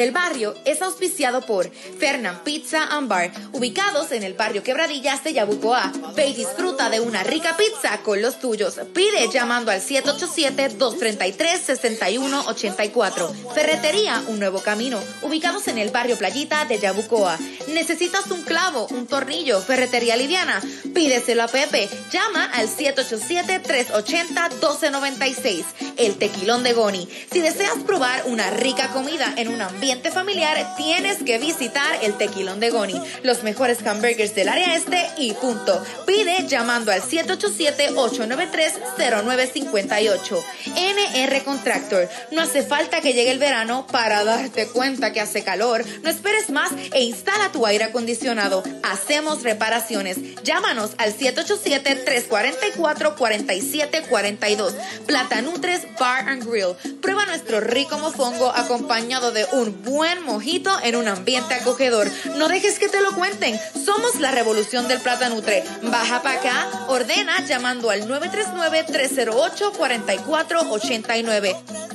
del barrio es auspiciado por Fernand Pizza and Bar, ubicados en el barrio Quebradillas de Yabucoa. Ve y disfruta de una rica pizza con los tuyos. Pide llamando al 787-233-6184. Ferretería Un Nuevo Camino, ubicados en el barrio Playita de Yabucoa. ¿Necesitas un clavo, un tornillo, ferretería liviana? Pídeselo a Pepe. Llama al 787-380-1296. El tequilón de Goni. Si deseas probar una rica comida en un ambiente familiar, tienes que visitar el tequilón de Goni. Los mejores hamburgers del área este y punto. Pide llamando al 787-893-0958. NR Contractor. No hace falta que llegue el verano para darte cuenta que hace calor. No esperes más e instala tu aire acondicionado. Hacemos reparaciones. Llámanos al 787-344-4742. Plata Nutres Bar and Grill. Prueba nuestro rico mofongo acompañado de un buen mojito en un ambiente acogedor. No dejes que te lo cuenten. Somos la revolución del Plata Nutre. Baja para acá, ordena llamando al 939-308-4489.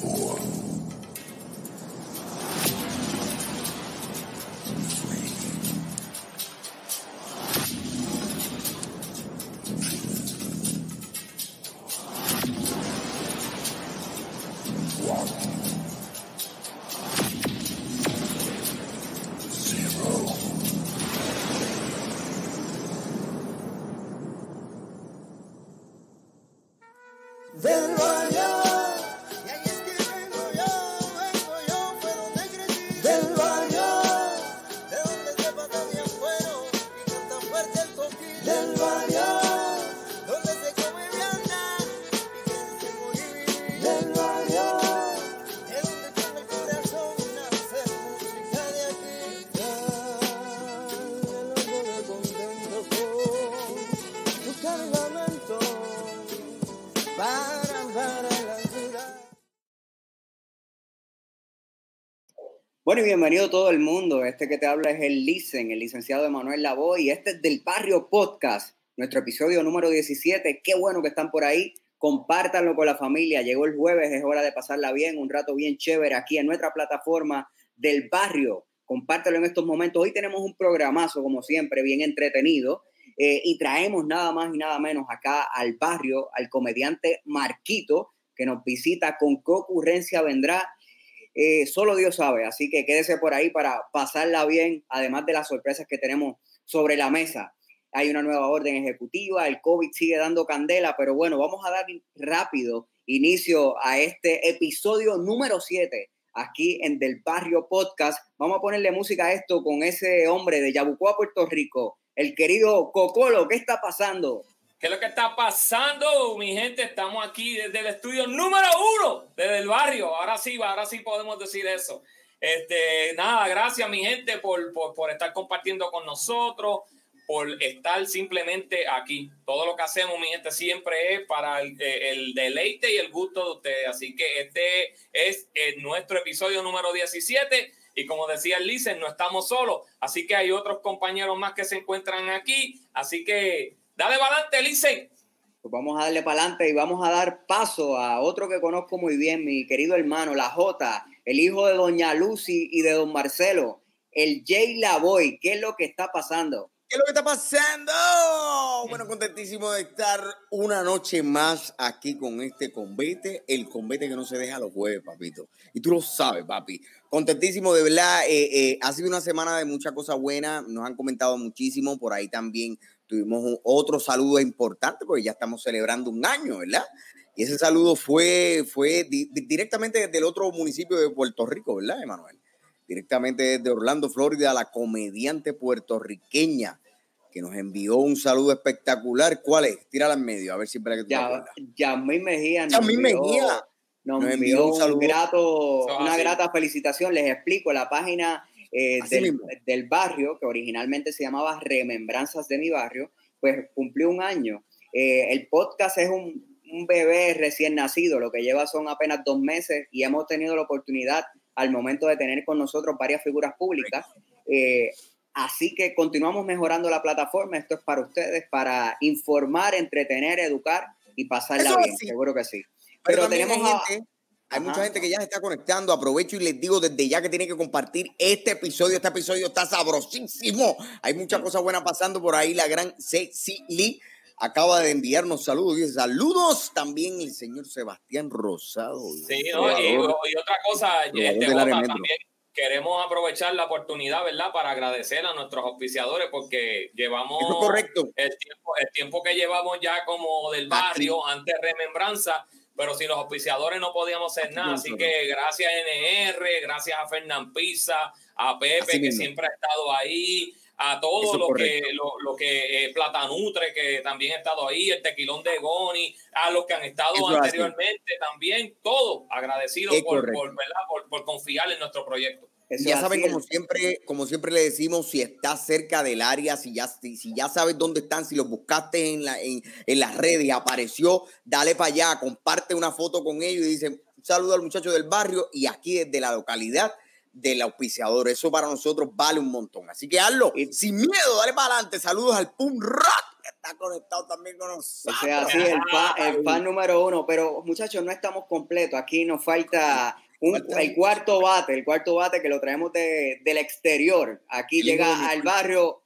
Del Bueno, y bienvenido todo el mundo. Este que te habla es el Licen, el licenciado Emanuel Lavoy, y este es del Barrio Podcast, nuestro episodio número 17. Qué bueno que están por ahí. Compártanlo con la familia. Llegó el jueves, es hora de pasarla bien, un rato bien chévere aquí en nuestra plataforma del barrio. Compártelo en estos momentos. Hoy tenemos un programazo, como siempre, bien entretenido. eh, y traemos nada más y nada menos acá al barrio al comediante Marquito, que nos visita con qué ocurrencia vendrá eh, solo Dios sabe, así que quédese por ahí para pasarla bien, además de las sorpresas que tenemos sobre la mesa. Hay una nueva orden ejecutiva, el COVID sigue dando candela, pero bueno, vamos a dar rápido inicio a este episodio número 7 aquí en Del Barrio Podcast. Vamos a ponerle música a esto con ese hombre de Yabucoa, Puerto Rico, el querido Cocolo. ¿Qué está pasando? ¿Qué es lo que está pasando, mi gente? Estamos aquí desde el estudio número uno desde el barrio. Ahora sí, ahora sí podemos decir eso. Este, nada, gracias, mi gente, por, por, por estar compartiendo con nosotros, por estar simplemente aquí. Todo lo que hacemos, mi gente, siempre es para el, eh, el deleite y el gusto de ustedes. Así que este es eh, nuestro episodio número 17. Y como decía el Licen, no estamos solos. Así que hay otros compañeros más que se encuentran aquí. Así que dale para adelante, Licen. Pues vamos a darle para adelante y vamos a dar paso a otro que conozco muy bien, mi querido hermano, la J, el hijo de doña Lucy y de don Marcelo, el Jay Lavoy. ¿Qué es lo que está pasando? ¿Qué es lo que está pasando? Bueno, contentísimo de estar una noche más aquí con este convete, el convete que no se deja los jueves, papito. Y tú lo sabes, papi. Contentísimo, de verdad. eh, eh, ha sido una semana de muchas cosas buenas. Nos han comentado muchísimo. Por ahí también tuvimos un- otro saludo importante porque ya estamos celebrando un año, ¿verdad? Y ese saludo fue, fue di- di- directamente desde el otro municipio de Puerto Rico, ¿verdad, Emanuel? Directamente desde Orlando, Florida, la comediante puertorriqueña que nos envió un saludo espectacular. ¿Cuál es? Tírala en medio, a ver si es verdad que tú Ya. Yasmín Mejía nos Yasmín envió- Mejía. nos Nos envió envió un un saludo. grato, es una así. grata felicitación. Les explico, la página eh, del, del barrio, que originalmente se llamaba Remembranzas de mi barrio, pues cumplió un año. Eh, el podcast es un, un bebé recién nacido, lo que lleva son apenas dos meses y hemos tenido la oportunidad al momento de tener con nosotros varias figuras públicas. Eh, Así que continuamos mejorando la plataforma. Esto es para ustedes, para informar, entretener, educar y pasarla Eso bien. sí. Seguro que sí. Pero, tenemos a- gente, hay Ajá. mucha gente que ya se está conectando. Aprovecho y les digo desde ya que tienen que compartir este episodio. Este episodio está sabrosísimo. Hay muchas cosas buenas pasando por ahí. La gran Ceci Lee acaba de enviarnos saludos. Dice saludos también el señor Sebastián Rosado. Sí, ¿no? y, otra cosa, este, Jota, también queremos aprovechar la oportunidad, ¿verdad? Para agradecer a nuestros auspiciadores porque llevamos es correcto. el tiempo, el tiempo que llevamos ya como del barrio, antes remembranza, pero sin los auspiciadores no podíamos hacer nada. Así que gracias a NR, gracias a Fernán Pizza, a Pepe, Así que mismo. siempre ha estado ahí, a Eso todo es lo que, lo, lo que eh, Platanutre, que también ha estado ahí, el tequilón de Goni, a los que han estado Eso anteriormente también, todo agradecido Es por, correcto. por, ¿verdad? por, por confiar en nuestro proyecto. Eso ya saben, como siempre, como siempre le decimos, si estás cerca del área, si ya, si, si ya sabes dónde están, si los buscaste en, la, en, en las redes y apareció, dale para allá, comparte una foto con ellos y dicen saludo al muchacho del barrio y aquí desde la localidad del auspiciador. Eso para nosotros vale un montón. Así que hazlo Y- sin miedo, dale para adelante. Saludos al Pum Rock que está conectado también con O nosotros. sea, así el fan, el fan número uno. Pero muchachos, no estamos completos. Aquí nos falta un, el cuarto bate, el cuarto bate que lo traemos de, del exterior. Aquí llega al barrio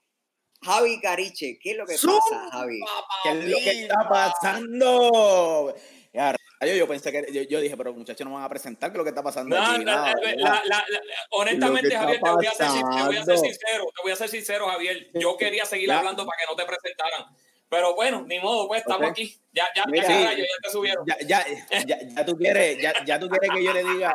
Javi Cariche. ¿Qué es lo que pasa, Javi? ¿Qué es lo que está pasando? Ya, yo, yo pensé que yo, yo dije, pero muchachos no me van a presentar, ¿qué es lo que está pasando No, aquí? no, Nada, la- nada. la- la- honestamente, que Javier, te voy, a ser, sin- te voy a ser pasando. sincero, te voy a ser sincero, Javier. Yo quería seguir hablando para que no te presentaran. Pero bueno, ni modo, pues estamos aquí. Ya, ya, Mira, ya, sí. rayos, ya te subieron. Ya, ya, ya, ya tú quieres, ya, ya tú quieres que yo le diga,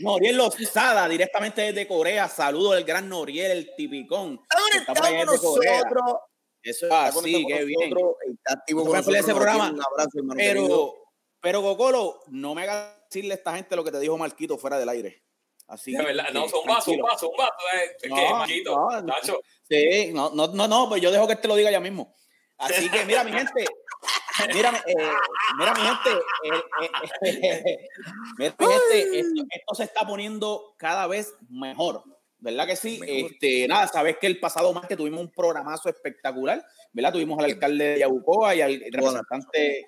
Noriel Lozada, directamente desde Corea, saludo del gran Noriel, el tipicón. con desde Corea. nosotros. Eso es Está así, qué bien. nosotros, Está activo con perder ese nosotros, programa, Un abrazo, hermano querido. Pero, pero Cocolo, no me hagas decirle a esta gente lo que te dijo Marquito fuera del aire. Así De verdad, no, son vasos, un vaso, un vaso. Eh, No, ¿Qué, Maquito? no. Nacho, Sí, no, no, no, no, pues yo dejo que te lo diga ya mismo. Así que mira, mi gente, mira, eh, mira, mi gente, eh, eh, eh, mira, mi gente, esto, esto se está poniendo cada vez mejor, ¿verdad que sí? Mejor. Este, nada, sabes que el pasado martes tuvimos un programazo espectacular, ¿verdad? Tuvimos al alcalde de Yabucoa y al representante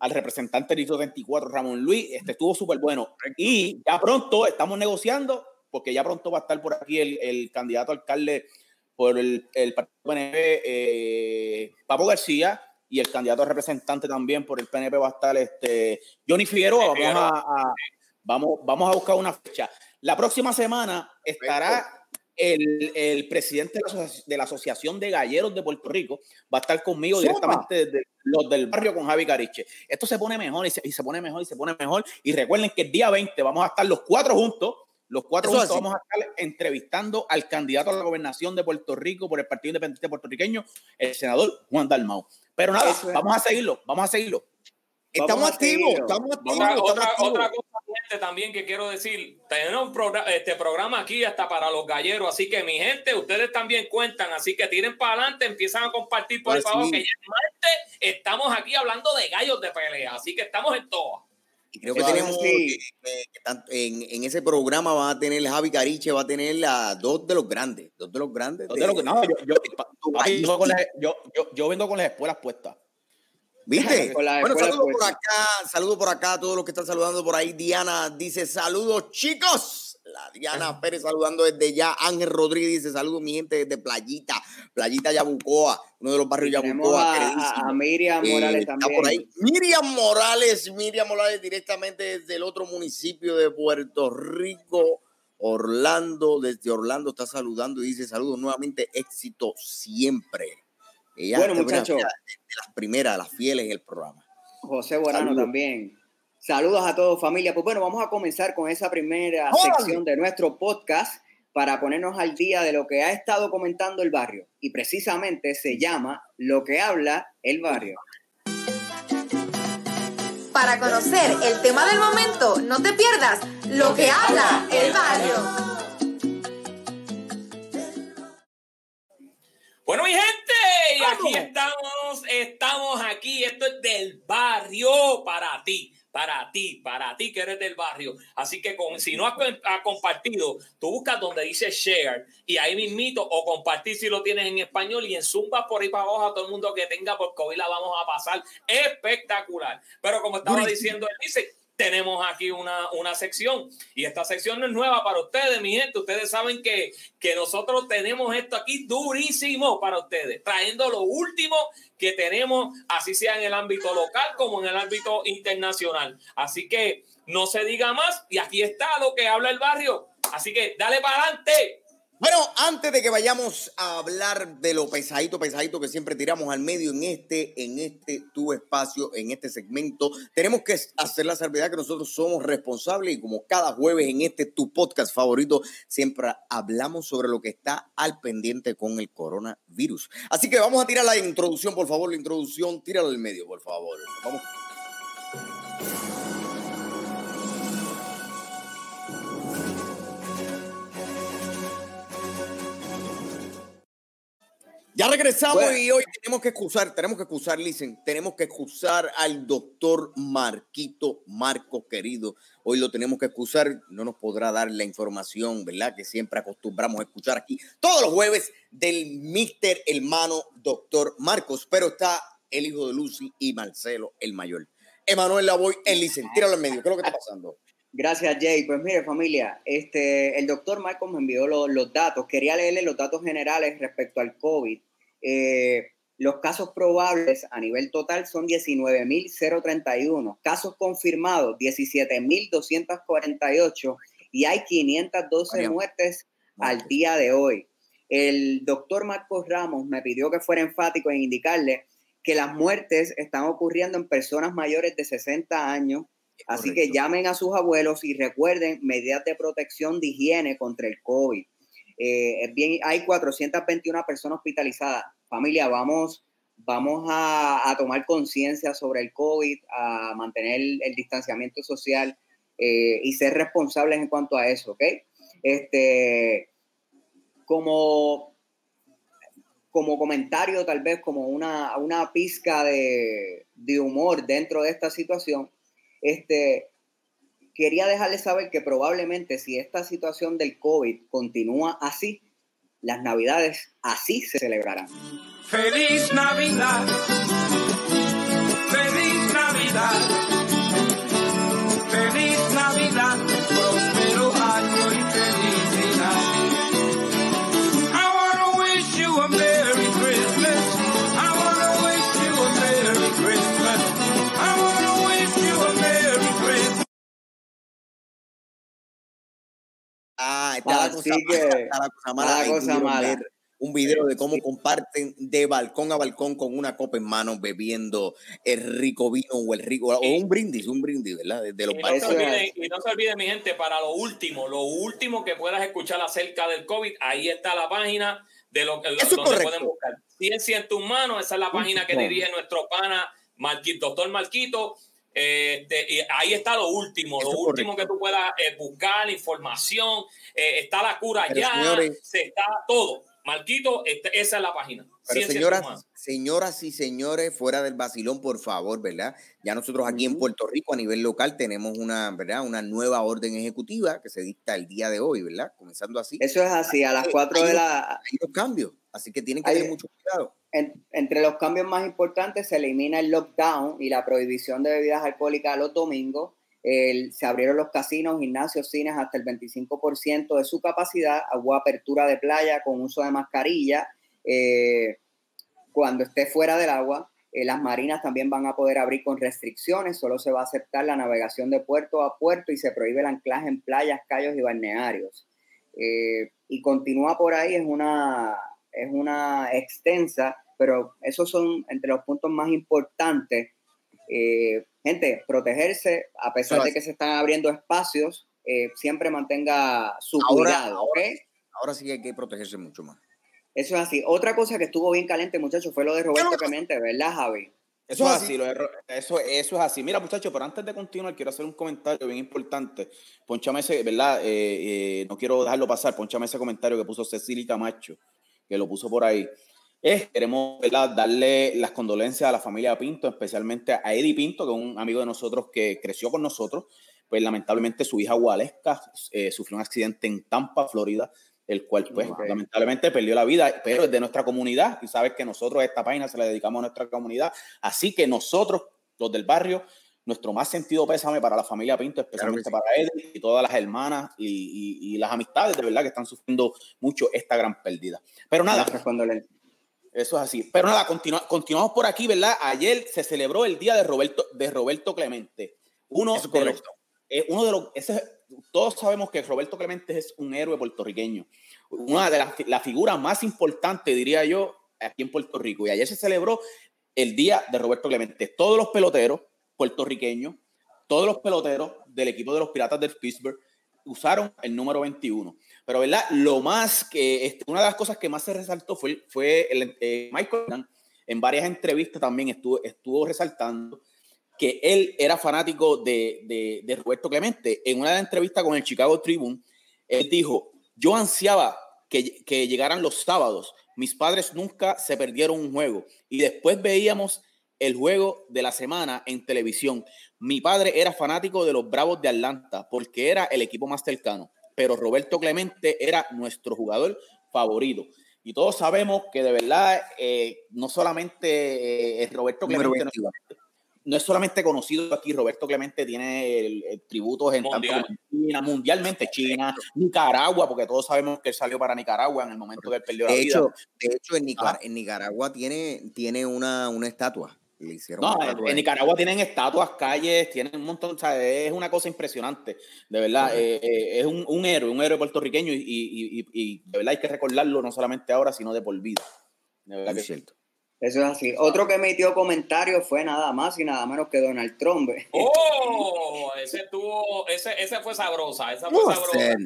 al representante del 24, Ramón Luis, este estuvo súper bueno. Y ya pronto estamos negociando, porque ya pronto va a estar por aquí el, el candidato a alcalde por el, el partido PNP, eh, Papo García, y el candidato representante también por el PNP va a estar este, Johnny Figueroa. Vamos a, a- vamos, vamos a buscar una fecha. La próxima semana estará el, el presidente de la, Asociación de Galleros de Puerto Rico, va a estar conmigo Zumba. directamente desde los del barrio con Javi Cariche. Esto se pone mejor y se, y se pone mejor y se pone mejor. Y recuerden que el día 20 vamos a estar los cuatro juntos. Los cuatro juntos vamos a estar entrevistando al candidato a la gobernación de Puerto Rico por el Partido Independiente Puertorriqueño, el senador Juan Dalmau. Pero nada, es. vamos a seguirlo, vamos a seguirlo. Estamos activos, estamos activos. Otra, estamos otra, activos. otra cosa, gente, también que quiero decir, tenemos un programa, este programa aquí hasta para los galleros, así que mi gente, ustedes también cuentan, así que tiren para adelante, empiezan a compartir por Pues favor, sí. que ya es martes estamos aquí hablando de gallos de pelea, así que estamos en todo. Y creo que tenemos que- que en, en ese programa va a tener Javi Cariche, va a tener a dos de los grandes, dos de los grandes. Yo, no, yo, yo- pa- papi, yo, con las- yo- yo- yo vengo con las espuelas puestas. ¿Viste? Bueno, saludos por acá, saludos por acá a todos los que están saludando por ahí. Diana dice saludos, chicos. La Diana Pérez saludando desde ya. Ángel Rodríguez dice saludos, mi gente, desde Playita, Playita Yabucoa, uno de los barrios Yabucoa, a, a- Miriam Eh, Morales está también. por ahí. Miriam Morales, Miriam Morales directamente desde el otro municipio de Puerto Rico, Orlando, desde Orlando está saludando y dice saludos nuevamente, éxito siempre. Ella Bueno, muchachos. de las primeras, las fieles en el programa. José Borano Saludos. también. Saludos a todos, familia. Pues bueno, vamos a comenzar con esa primera ¡Órale! sección de nuestro podcast para ponernos al día de lo que ha estado comentando el barrio. Y precisamente se llama Lo que habla el barrio. Para conocer el tema del momento, no te pierdas lo que habla el barrio. Bueno, mi gente, y aquí estamos, estamos aquí, esto es del barrio para ti, para ti, para ti que eres del barrio. Así que con, si no has, has compartido, tú buscas donde dice share y ahí mismito o compartir si lo tienes en español y en Zumba por ahí para abajo a todo el mundo que tenga porque hoy la vamos a pasar espectacular. Pero como estaba diciendo, él dice, tenemos aquí una, una sección y esta sección no es nueva para ustedes, mi gente. Ustedes saben que, que nosotros tenemos esto aquí durísimo para ustedes, trayendo lo último que tenemos, así sea en el ámbito local como en el ámbito internacional. Así que no se diga más y aquí está lo que habla el barrio. Así que dale para adelante. Bueno, antes de que vayamos a hablar de lo pesadito, pesadito que siempre tiramos al medio en este, en este tu espacio, en este segmento, tenemos que hacer la salvedad que nosotros somos responsables y como cada jueves en este tu podcast favorito, siempre hablamos sobre lo que está al pendiente con el coronavirus. Así que vamos a tirar la introducción, por favor, la introducción, tíralo al medio, por favor. Vamos. Ya regresamos Bueno. y hoy tenemos que excusar, tenemos que excusar, Licen, tenemos que excusar al doctor Marquito Marcos, querido. Hoy lo tenemos que excusar, no nos podrá dar la información, ¿verdad? Que siempre acostumbramos a escuchar aquí todos los jueves del Mister Hermano Doctor Marcos, pero está el hijo de Lucy y Marcelo, el mayor. Emanuel Lavoy, el Licen, tíralo en medio, ¿qué es lo que está pasando? Gracias, Jay. Pues mire, familia, este, el doctor Marcos me envió lo- los datos. Quería leerle los datos generales respecto al COVID. Eh, los casos probables a nivel total son 19.031. Casos confirmados, 17.248. Y hay 512 María. muertes al día de hoy. El doctor Marcos Ramos me pidió que fuera enfático en indicarle que las muertes están ocurriendo en personas mayores de 60 años Así que llamen a sus abuelos y recuerden medidas de protección de higiene contra el COVID. Eh, bien, hay 421 personas hospitalizadas. Familia, vamos, vamos a, a tomar conciencia sobre el COVID, a mantener el, el distanciamiento social eh, y ser responsables en cuanto a eso, ¿ok? Este, como, como comentario, tal vez como una, una pizca de, de humor dentro de esta situación, este, quería dejarles saber que probablemente si esta situación del COVID continúa así, las navidades así se celebrarán. Feliz Navidad. Feliz Navidad. Ah, está la cosa que, mala, está la cosa mala. está la Ahí cosa pudieron mala. ver Un video de cómo comparten de balcón a balcón con una copa en mano bebiendo el rico vino o el rico, o un brindis, un brindis, ¿verdad? De, de los Y no, se es. y no se olviden, mi gente, para lo último, lo último que puedas escuchar acerca del COVID, ahí está la página de lo que pueden buscar. Ciencia en tus manos, esa es la página que dirige nuestro pana Marquito, doctor Marquito. Este, y ahí está lo último, Eso lo último que tú puedas eh, buscar, información, eh, está la cura Pero, ya, señores- se está todo. Marquito, este- esa es la página. Pero señoras, señoras y señores, fuera del vacilón, por favor, ¿verdad? Ya nosotros aquí en. Puerto Rico, a nivel local, tenemos una, ¿verdad? Una nueva orden ejecutiva que se dicta el día de hoy, ¿verdad? Comenzando así. Eso es así, a las 4 de la... Hay unos cambios, así que tienen que Hay- tener mucho cuidado. en- entre los cambios más importantes se elimina el lockdown y la prohibición de bebidas alcohólicas los domingos. El- se abrieron los casinos, gimnasios, cines hasta el 25% de su capacidad. Hubo apertura de playa con uso de mascarilla. eh, cuando esté fuera del agua, eh, las marinas también van a poder abrir con restricciones. Solo se va a aceptar la navegación de puerto a puerto y se prohíbe el anclaje en playas, callos y balnearios. Eh, y continúa por ahí, es una, es una extensa, pero esos son entre los puntos más importantes. Eh, gente, protegerse, a pesar de que se están abriendo espacios, eh, siempre mantenga su Ahora- cuidado, ¿ok? Ahora sí hay que protegerse mucho más. Eso es así. Otra cosa que estuvo bien caliente, muchachos, fue lo de Roberto no- Clemente, ¿verdad, Javi? Eso Eso es así, lo de Ro- eso, eso es así. Mira, muchachos, pero antes de continuar, quiero hacer un comentario bien importante. Ponchame ese, ¿verdad? Eh, eh, no quiero dejarlo pasar. Ponchame ese comentario que puso Cecilia Camacho, que lo puso por ahí. Eh, queremos ¿verdad? darle las condolencias a la familia Pinto, especialmente a Eddie Pinto, que es un amigo de nosotros que creció con nosotros. Pues lamentablemente su hija Waleska eh, sufrió un accidente en Tampa, Florida, el cual pues Ok. lamentablemente perdió la vida, pero es de nuestra comunidad y sabes que nosotros a esta página se la dedicamos a nuestra comunidad. Así que nosotros, los del barrio, nuestro más sentido pésame para la familia Pinto, especialmente sí. para Eddie y todas las hermanas y, y- y las amistades de verdad que están sufriendo mucho esta gran pérdida. Pero nada, eso es así. Pero nada, continua- continuamos por aquí, ¿verdad? Ayer se celebró el día de Roberto, de Roberto Clemente. Uno es de los, eh, uno de los, ese- todos sabemos que Roberto Clemente es un héroe puertorriqueño. Una de las la figuras más importantes, diría yo, aquí en Puerto Rico. Y ayer se celebró el día de Roberto Clemente. Todos los peloteros puertorriqueños, todos los peloteros del equipo de los Piratas del Pittsburgh usaron el número 21. Pero, ¿verdad? Lo más que, este, una de las cosas que más se resaltó fue, fue el, eh, Michael Jordan, en varias entrevistas también estuvo, estuvo resaltando que él era fanático de, de, de Roberto Clemente. En una entrevista con el Chicago Tribune, él dijo, yo ansiaba que, que llegaran los sábados. Mis padres nunca se perdieron un juego. Y después veíamos el juego de la semana en televisión. Mi padre era fanático de los Bravos de Atlanta porque era el equipo más cercano. Pero Roberto Clemente era nuestro jugador favorito. Y todos sabemos que de verdad eh, no solamente eh, Roberto Clemente no- 21. no es solamente conocido aquí, Roberto Clemente tiene el, el tributos en Mundial. tanto China, mundialmente China, Nicaragua, porque todos sabemos que él salió para Nicaragua en el momento que él perdió la De vida. hecho, de hecho en, Nicar- Ajá. en Nicaragua tiene, tiene una, una estatua. Le hicieron No, en, Nicaragua tienen estatuas, calles, tienen un montón, o sea, es una cosa impresionante, de verdad, eh, eh, es un, un héroe, un héroe puertorriqueño y, y- y- y de verdad hay que recordarlo no solamente ahora, sino de por vida. De verdad Muy que sí. cierto. Eso es así. Otro que emitió comentarios fue nada más y nada menos que Donald Trump. ¡Oh! Ese tuvo, ese, ese fue sabrosa, esa fue ¿Cómo va a sabrosa. ser?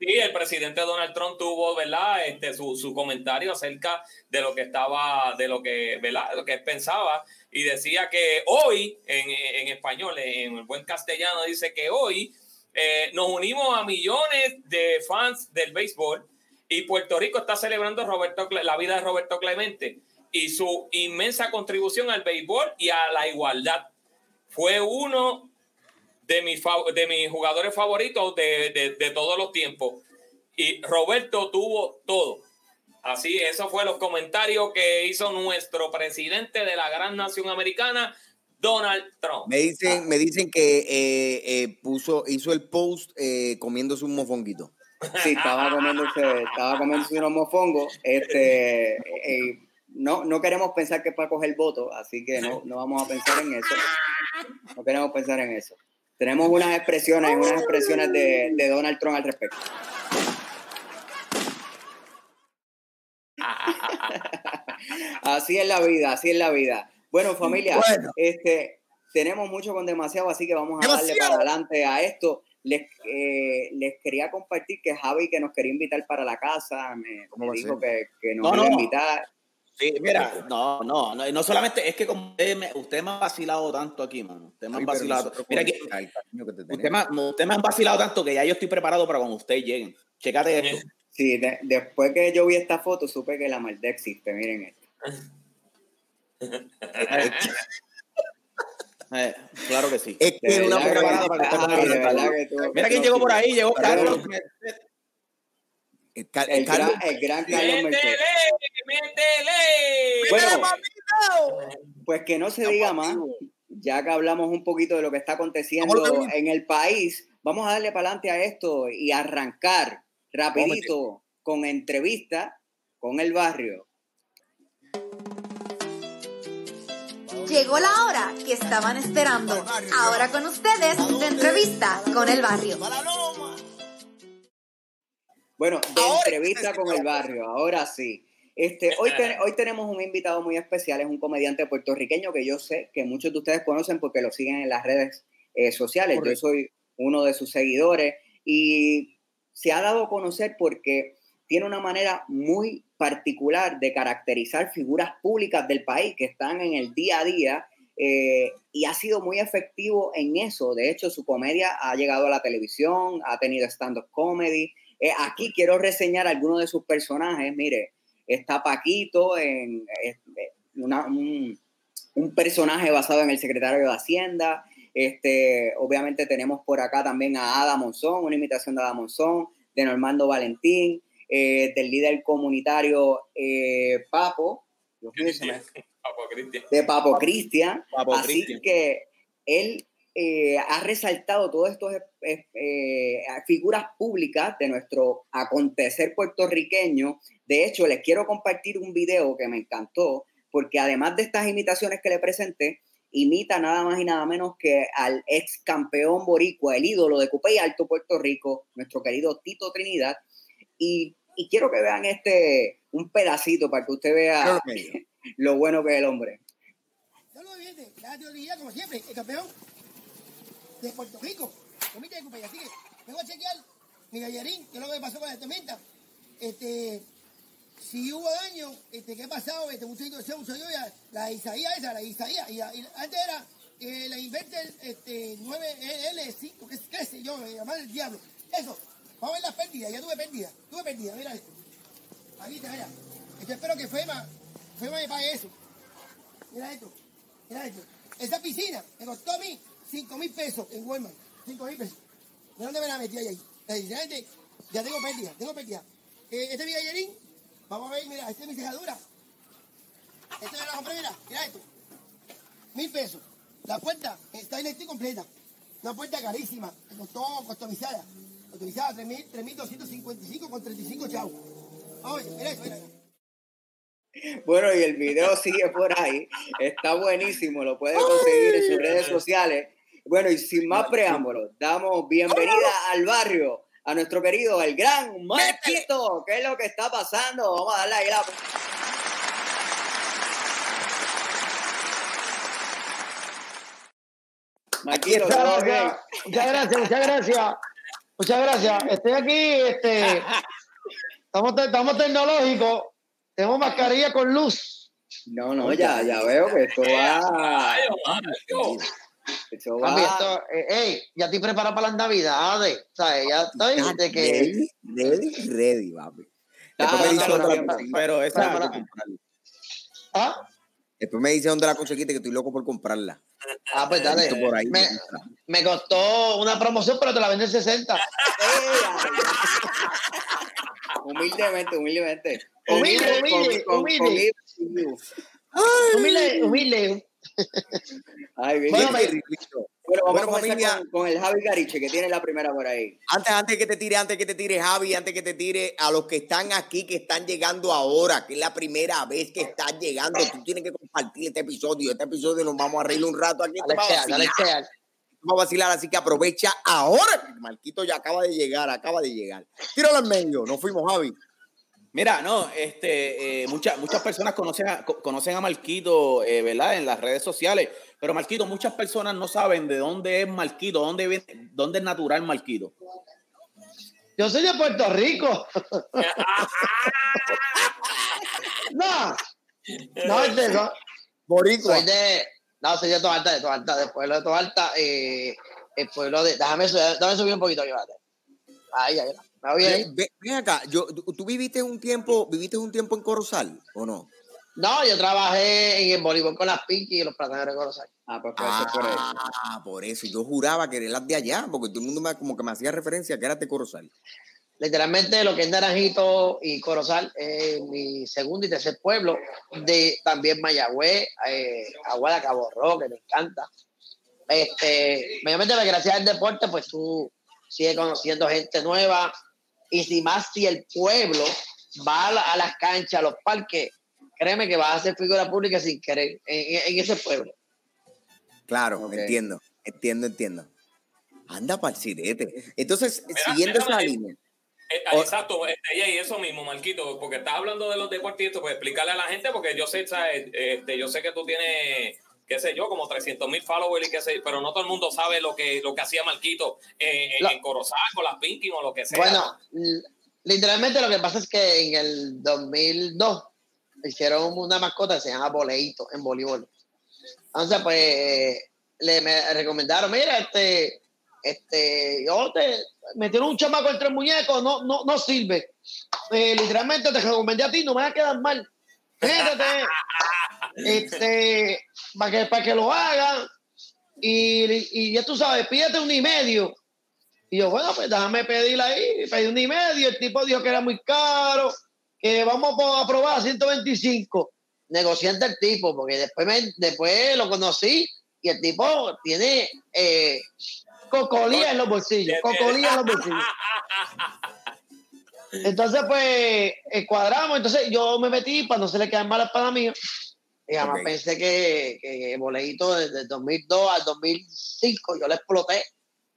Sí, el presidente Donald Trump tuvo, ¿verdad? Este, su, su comentario acerca de lo que estaba, de lo que, ¿verdad? Lo que él pensaba y decía que hoy, en, en español, en el buen castellano, dice que hoy eh, nos unimos a millones de fans del béisbol y Puerto Rico está celebrando Roberto, la vida de Roberto Clemente y su inmensa contribución al béisbol y a la igualdad. Fue uno de mis, de mis jugadores favoritos de, de- de todos los tiempos. Y Roberto tuvo todo. Así, eso fue los comentarios que hizo nuestro presidente de la gran nación americana, Donald Trump. Me dicen, me dicen que eh, eh, puso, hizo el post eh, comiéndose un mofonguito. Sí, estaba comiéndose, estaba comiéndose unos mofongos. Este, eh, no, no queremos pensar que es para coger votos, así que no, no vamos a pensar en eso. No queremos pensar en eso. Tenemos unas expresiones, unas expresiones de, de Donald Trump al respecto. Así es la vida, así es la vida. Bueno, familia, Bueno. este, tenemos mucho con demasiado, así que vamos a darle para adelante a esto. Les, eh, les quería compartir que Javi, que nos quería invitar para la casa, me, ¿Cómo me va a dijo que, que nos No, iba a no. Sí, mira, no, no, no, no solamente es que como usted me, usted me ha vacilado tanto aquí, mano. Usted me ha vacilado. Mira, que, el cariño que te usted, me, ha- usted me han vacilado tanto que ya yo estoy preparado para cuando ustedes lleguen. Checate esto. Sí, de- después que yo vi esta foto, supe que la maldad existe. Miren esto. Eh, claro que sí. Es que una preparada para que Mira quién llegó por ahí, llegó Carlos. Carlos. El, el El Carlos, gran, el gran Carlos ¡Métele! Merced. ¡Métele! Bueno, pues que no se diga más, ya que hablamos un poquito de lo que está aconteciendo en el país, vamos a darle para adelante a esto y arrancar rapidito con entrevista con el barrio. Llegó la hora que estaban esperando. Ahora con ustedes, de entrevista con el barrio. Bueno, de Ahora entrevista con el barrio, ahora sí. Este, hoy, te- hoy tenemos un invitado muy especial, es un comediante puertorriqueño que yo sé que muchos de ustedes conocen porque lo siguen en las redes eh, sociales. Yo soy uno de sus seguidores y se ha dado a conocer porque tiene una manera muy particular de caracterizar figuras públicas del país que están en el día a día eh, y ha sido muy efectivo en eso. De hecho, su comedia ha llegado a la televisión, ha tenido stand-up comedy. Eh, aquí quiero reseñar algunos de sus personajes. Mire, está Paquito, en, este, una- un, un personaje basado en el secretario de Hacienda. Este, obviamente tenemos por acá también a Ada Monzón, una imitación de Ada Monzón, de Normando Valentín, eh, del líder comunitario eh, Papo, Cristian. de Papo Cristian. Papo Así que él eh, ha resaltado todas estas figuras públicas de nuestro acontecer puertorriqueño. De hecho, les quiero compartir un video que me encantó, porque además de estas imitaciones que le presenté, imita nada más y nada menos que al ex campeón boricua, el ídolo de Cupey Alto, Puerto Rico, nuestro querido Tito Trinidad. Y, y quiero que vean este, un pedacito para que usted vea lo bueno que es el hombre. Saludos, evidente. La teoría, como siempre, el campeón de Puerto Rico. Comité de compañía. Así que vengo a chequear mi gallerín, que es lo que pasó con la tormenta. Este, si hubo daño, este, ¿qué ha pasado? Este, mucho, mucho, mucho, ya, la Isaías esa, la Isaías. Y, la- y antes era eh, la Inverter este, 9L5, que qué sé yo, me llaman el diablo. Eso, vamos a ver las pérdidas. Ya tuve pérdidas, tuve pérdidas, mira esto. Aquí está, mira. Yo espero que FEMA, FEMA me pague eso. Mira esto, mira esto. Esa piscina me costó a mí 5 mil pesos en Walmart. 5 mil pesos. ¿De dónde me la metí ahí? Sinceramente, ya tengo pérdida, tengo pérdida. Eh, este es mi gallerín. Vamos a ver, mira, esta es mi cejadura. Esta me la compré, mira, mira esto. Mil pesos. La puerta está eléctrica completa. Una puerta carísima, que costó customizada. Customizada 3.000 3.255 con 35 chavos. Vamos a ver, mira esto, mira. Bueno, y el video sigue por ahí. Está buenísimo, lo puede conseguir en sus redes sociales. Bueno, y sin más preámbulos, damos bienvenida al barrio a nuestro querido, el gran Marquito. ¿Qué es lo que está pasando? Vamos a darle ahí la. Marquito, Muchas ¿todo bien? gracias, muchas gracias, muchas gracias. Muchas gracias. Estoy aquí, este, estamos, te- estamos tecnológicos, tenemos mascarilla con luz. No, no, ya, ya veo que esto va. Mario. Esto Papi, esto, eh, ya estoy preparado para las navidades, ¿sabes? Ya estoy de que... Ready, ready, ready, papi. Está- Después me dice está dónde la bien. conseguí. Pero esa, Para, para. ¿Ah? Después me dice dónde la conseguiste, que estoy loco por comprarla. Ah, pues dale. por ahí. Me, me costó una promoción, pero te la venden 60. ¡Ey! Humildemente, humildemente. Humilde, humilde, humilde. Humilde, humilde. Ay, bien. Bueno, vamos bueno, a comenzar familia. con, con el Javi Gariche, que tiene la primera por ahí. Antes, antes que te tire, antes que te tire Javi, antes que te tire a los que están aquí, que están llegando ahora, que es la primera vez que están llegando, tú tienes que compartir este episodio. Este episodio nos vamos a reír un rato aquí. Dale, Esto va a dale, vacilar, a así que aprovecha ahora. Marquito ya acaba de llegar, acaba de llegar. Tíralo en medio, nos fuimos, Javi. Mira, no, este, eh, muchas, muchas personas conocen a, co- conocen a Marquito, eh, ¿verdad? En las redes sociales, pero Marquito, muchas personas no saben de dónde es Marquito, dónde, viene- dónde es natural Marquito. Yo soy de Puerto Rico. no, no es de eso. Boricua. Soy de. No, soy de Toalta, de Toalta, del pueblo de Toalta. Eh, el pueblo de. Déjame, subir- déjame subir un poquito aquí, espérate. Ahí, ahí. ¿Me oye ahí? Ven, acá, yo, tú, viviste un tiempo, viviste un tiempo en Corozal, ¿o no? No, yo trabajé en el voleibol con las Pinky y los plataneros de Corozal. Ah, pues por eso, por eso. Ah, por eso. Yo juraba que eras de allá, porque todo el mundo me, como que me hacía referencia que eras de Corozal. Literalmente lo que es Naranjito y Corozal es mi segundo y tercer pueblo. De también Mayagüez, eh, Aguada, Cabo Rojo, que me encanta. Este, mayormente pues, gracias al deporte, pues tú sigues conociendo gente nueva. Y si más si el pueblo va a, la- a las canchas, a los parques, créeme que vas a ser figura pública sin querer en, ese pueblo. Claro, entiendo, entiendo, entiendo. Anda para el sirete. Entonces, Mira, siguiendo déjame esa línea. Eh, O- exacto, este, y eso mismo, Marquito, porque estás hablando de los deportistas, pues explicarle a la gente, porque yo sé, ¿sabes? Este, yo sé que tú tienes, qué sé yo, como 300 mil followers y qué sé, pero no todo el mundo sabe lo que, lo que hacía Marquito en, en, Lo- en Corozal, con las Pinky o lo que sea. Bueno, literalmente lo que pasa es que en el 2002 hicieron una mascota que se llama Boleito en voleibol. Entonces, pues, le me recomendaron, mira, este, este, yo te metieron un chamaco entre el muñeco, no, no, no sirve. eh, literalmente te recomendé a ti, no me va a quedar mal. Métete, este, para que, para que lo hagan. Y, y ya tú sabes, pídete un y medio. Y yo, bueno, pues déjame pedir ahí. Pedí un y medio. El tipo dijo que era muy caro, que vamos a probar a 125. Negociante el tipo, porque después, me- después lo conocí y el tipo tiene eh, en los bolsillos. Cocolía en los bolsillos. Entonces, pues, eh, cuadramos. Entonces, yo me metí para no se le quedan malas para mí. Y además Ok. pensé que, que el boleíto desde el 2002 al 2005 yo le exploté.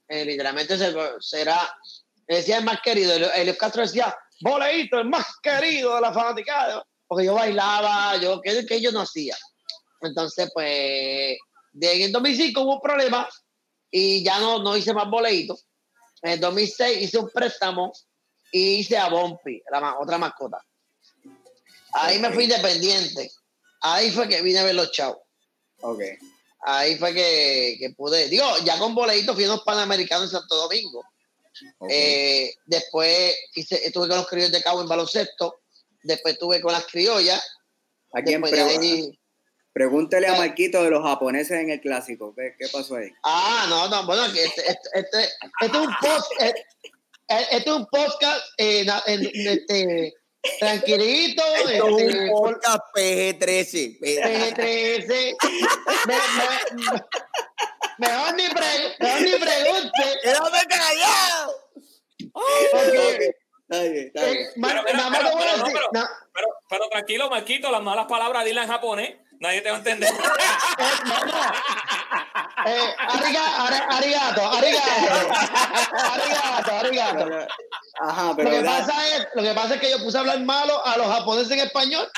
Eh, literalmente se- será, decía el más querido. El, el Castro decía, boleíto, el más querido de la fanaticada. Porque yo bailaba, yo, que, que yo no hacía. Entonces, pues, de, en el 2005 hubo un problema y ya no, no hice más boleitos. En el 2006 hice un préstamo y hice a Bumpy, la otra mascota. Ahí me fui independiente. Ahí fue que vine a ver los chavos. Ok. Ahí fue que, que pude. Digo, ya con boleitos fui a unos panamericanos en Santo Domingo. Eh, después hice, estuve con los criollos de Cabo en baloncesto. Después estuve con las criollas. ¿A quién ahí- Pregúntele a Eh. Marquito de los japoneses en el clásico. ¿Qué, qué pasó ahí? Ah, no, no, bueno, este, este, este, este es un post, este, este es un podcast eh, na- en- este, tranquilito, Esto es este, un podcast PG-13. PG-13. Me- me- me- mejor ni, pre- mejor ni pregunte, ¡Quédate callado! porque eh, Pero, pero tranquilo, Marquito, las malas palabras dile en japonés. Nadie te va a entender. eh, ariga- ari- arigato, arigato, arigato, arigato. Pero- Ajá, Lo pero que, da- pasa es, lo que pasa es que yo puse a hablar malo a los japoneses en español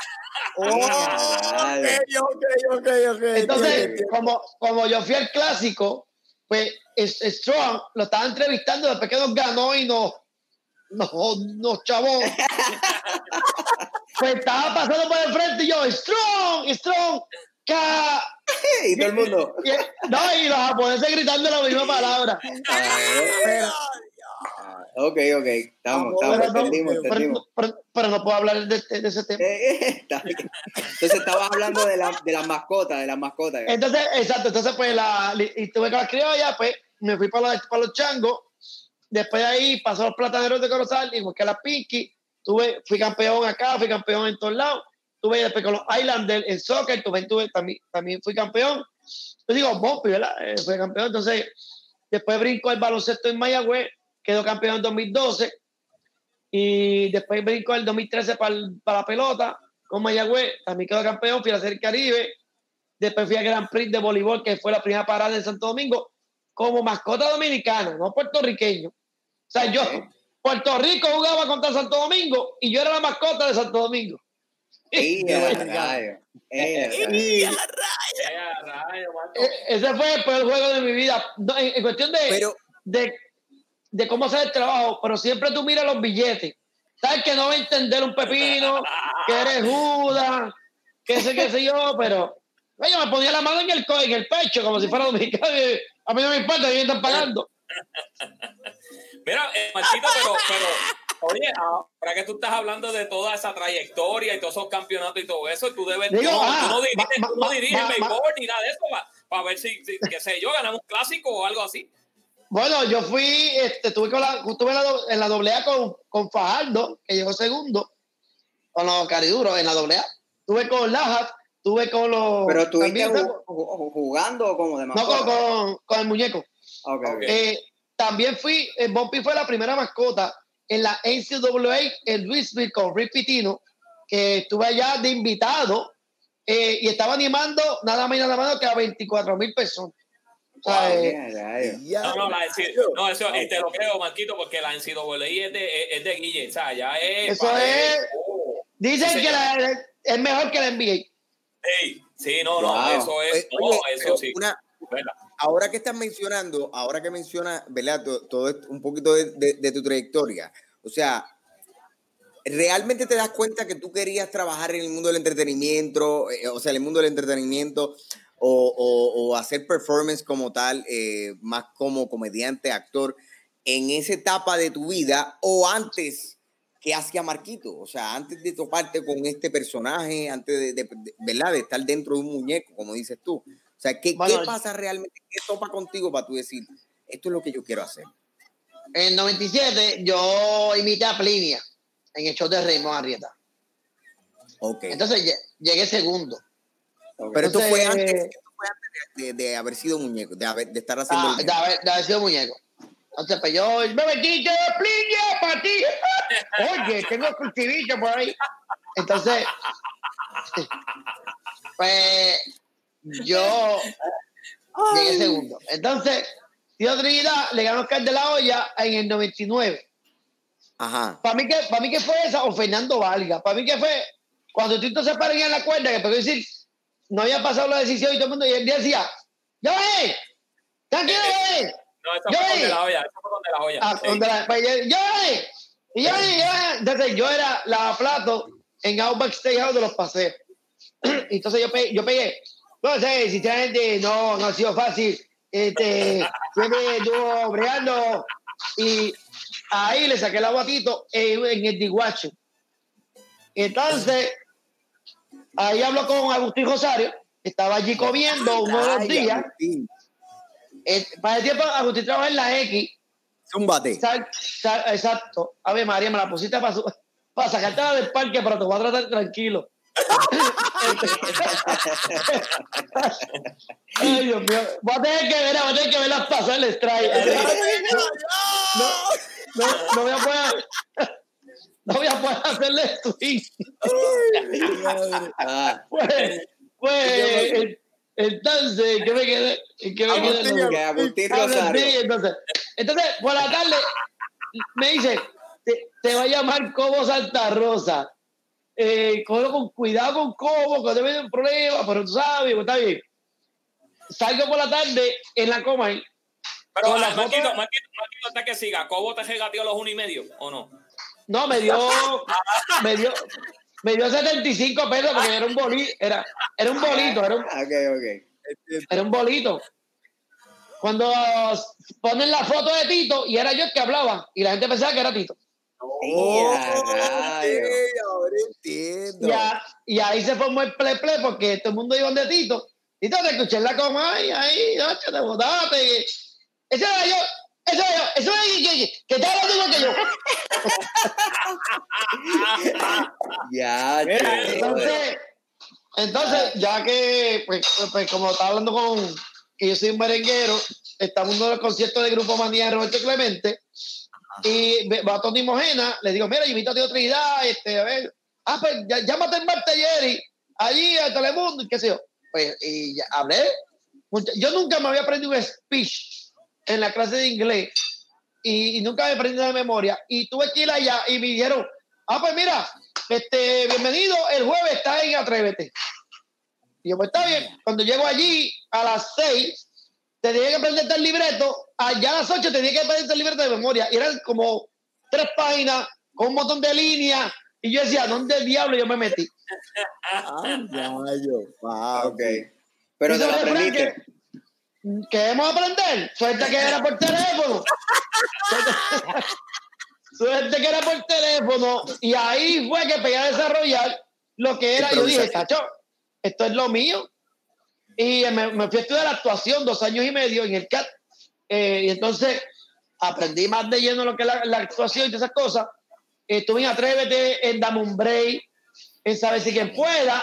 Oh, Dale. ok, ok, ok, ok. Entonces, como, como yo fui al clásico, pues es- Strong lo estaba entrevistando después que nos ganó y nos, nos, nos chavó. pues estaba pasando por el frente y yo, Strong, Strong, Ka. y todo el mundo. Y, no, y los japoneses gritando la misma palabra. Pero, Ok, ok. Estamos, estamos, no, entendimos, pero, entendimos. pero- pero no puedo hablar de, de ese tema. Eh, eh, está bien. Entonces estabas hablando de, la, de las mascotas, de las mascotas. Entonces, exacto, entonces pues la, y estuve con las criollas, pues me fui para, los- para los changos, después de ahí pasó a los plataneros de Corozal y busqué a las Pinky, tuve, fui campeón acá, fui campeón en todos lados, tuve después con los Islanders en soccer, tuve, tuve, también, también fui campeón, yo digo, Bopi, ¿verdad? Eh, fui campeón, entonces después brinco el baloncesto en Mayagüez, quedó campeón en 2012, y después brinco el 2013 para, para la pelota con Mayagüez, también quedó campeón, fui a hacer el Caribe, Después fui a Grand Prix de voleibol, que fue la primera parada en Santo Domingo, como mascota dominicana, no puertorriqueño. O sea, yo, Puerto Rico jugaba contra Santo Domingo y yo era la mascota de Santo Domingo. ¡Ey, a rayo! Ese fue el peor juego de mi vida. En, en cuestión de, Pero, de, de cómo hacer el trabajo, pero siempre tú miras los billetes. Sabes que no va a entender un pepino, que eres Judas, que sé, qué sé yo, pero oye, me ponía la mano en el, en el pecho como si fuera dominicano. y A mí no me importa, ellos están pagando. Mira, eh, Marquito, pero, pero, oye, ahora que tú estás hablando de toda esa trayectoria y todos esos campeonatos y todo eso, tú debes, Digo, tú, no- ah, tú no diriges, ma- tú ma- no diriges ma- ni nada de eso para ver si, si, qué sé yo, ganamos un clásico o algo así. Bueno, yo fui, este, estuve, con la, estuve en la, en la doble A con, con Fajardo, que llegó segundo, con los cariduros en la doble A. Estuve con Lajas, estuve con los... ¿Pero estuviste jugando o como de No, con, con, con el muñeco. Ok, ok. Eh, también fui, eh, Bumpy fue la primera mascota en la NCAA en Louisville con Rick Pitino, que estuve allá de invitado eh, y estaba animando nada más y nada menos que a 24 mil personas. Wow, eh, ¡Ey, a rayo! ya, No, no, la NC no, eso, y te lo creo, Marquito, porque la NCAA es de, es de Guille, o sea, ya es... Eso es- oh, dicen Sí, que la- es mejor que la NBA. ey, sí, no, no, Wow. eso es, Oye, no, pero eso sí. una-. Ahora que estás mencionando, ahora que mencionas, ¿verdad? Todo, todo un poquito de, de- de tu trayectoria. O sea, ¿realmente te das cuenta que tú querías trabajar en el mundo del entretenimiento, eh, o sea, en el mundo del entretenimiento, o, o- o hacer performance como tal, eh, más como comediante, actor, en esa etapa de tu vida, o antes ¿qué hacía Marquito? O sea, antes de toparte con este personaje, antes de, de- de- ¿verdad? de estar dentro de un muñeco, como dices tú. Sea, ¿qué, Bueno, ¿qué pasa realmente? ¿Qué topa contigo para tú decir, esto es lo que yo quiero hacer? En el 97 yo imité a Plinia en el show de Raymond Arrieta. Ok. Entonces lle- llegué segundo. Pero esto fue antes, esto fue antes de, de- de haber sido muñeco, de, haber- de estar haciendo... Ah, el- de, haber, de haber sido muñeco. Entonces, pues yo, bebecito de Plinia para ti. Oye, tengo exclusivito por ahí. Entonces, pues yo llegué segundo. Entonces, Tío Trinidad le ganó Oscar de la Hoya en el 99. Ajá. Para mí, que, para mí que fue esa o Fernando Valga. Para mí que fue cuando Tito se paró en la cuerda, que puedo decir, no había pasado la decisión y todo el mundo, y él decía, ¡Ya ve! ¡Tranquilo, ve! No, eso Yo fue de la olla. Eso fue con de la olla. Ah, sí. donde la- pues, yo- ¡Ya ve! Y yo, y yo- entonces yo era la plato en Outback Steakhouse de los paseos. Y entonces yo pegué, yo pegué. No sé, sinceramente no, no ha sido fácil. Este, siempre estuvo bregando y ahí le saqué el aguatito en, en el diguacho. Entonces, ahí habló con Agustín Rosario, estaba allí comiendo uno de los días. Agustín, Eh, para el tiempo, Agustín trabaja en la X. Zúmbate. Sal- sal- exacto. Ave María, me la pusiste para, para sacarte del parque, pero te voy a tratar tranquilo. Ay, Dios mío. Voy a tener que ver, voy a tener que verlas pasar el strike. No, no, no voy a poder. No voy a poder hacerle swing. Pues, pues, en- entonces, ¿qué me quedé? ¿En qué me quedé? Agustín, Rosario. entonces, entonces, por la tarde me dice, te, te va a llamar Cobo Santa Rosa. Eh, con cuidado con Cobo, que debe un problema, pero tú sabes, pues, está bien. Salgo por la tarde en la coma y Pero, Con la ah, Marquito, Marquito, Marquito, hasta que siga. ¿Cobo te regateó los uno y medio o no? no, me dio, me dio, me dio 75 pesos porque era un bolito, era, era un bolito, era un, ok, ok. era un bolito. Cuando ponen la foto de Tito y era yo el que hablaba y la gente pensaba que era Tito. Oh, ahora entiendo. Y, a- y ahí se formó el ple ple porque todo el mundo iba de Tito. Tito, te escuché en la coma, ay, ahí, noche, te botaste. Ese era yo, ese era yo, eso era que, que, que te hablando que yo. Ya, Mira, Entonces, entonces ya que, pues, pues, como estaba hablando con que yo soy un merenguero, estamos en uno de los conciertos de Grupo Manía de Roberto Clemente, y va Tony Mojena, le digo, mira, yo invito a Tío Trinidad, este, a ver, ah, pues ya- llámate en Martelleri, allí a Telemundo, y qué sé yo. Pues, y ya hablé. Yo nunca me había aprendido un speech en la clase de inglés, y, y nunca me aprendí de memoria, y tuve que ir allá, y me dijeron, ah, pues mira, este, bienvenido, el jueves está en Atrévete. Y yo, pues está bien. Cuando llego allí a las 6, tenía que aprenderte el libreto. Allá a las 8 tenía que aprenderte el libreto de memoria. Y eran como tres páginas con un montón de líneas. Y yo decía, ¿dónde diablo yo me metí? Ah, ok. Pero te lo aprendiste. que- ¿Queremos aprender? Suerte que era por teléfono. Suerte que era por teléfono. Y ahí fue que pegué a desarrollar lo que era. Yo dije, tacho, esto es lo mío. Y me, me fui a estudiar actuación dos años y medio en el CAT. Eh, y entonces aprendí más de lleno lo que es la, la actuación y esas cosas. Estuve en Atrévete, en Damon Bray, en Sabe si quien pueda.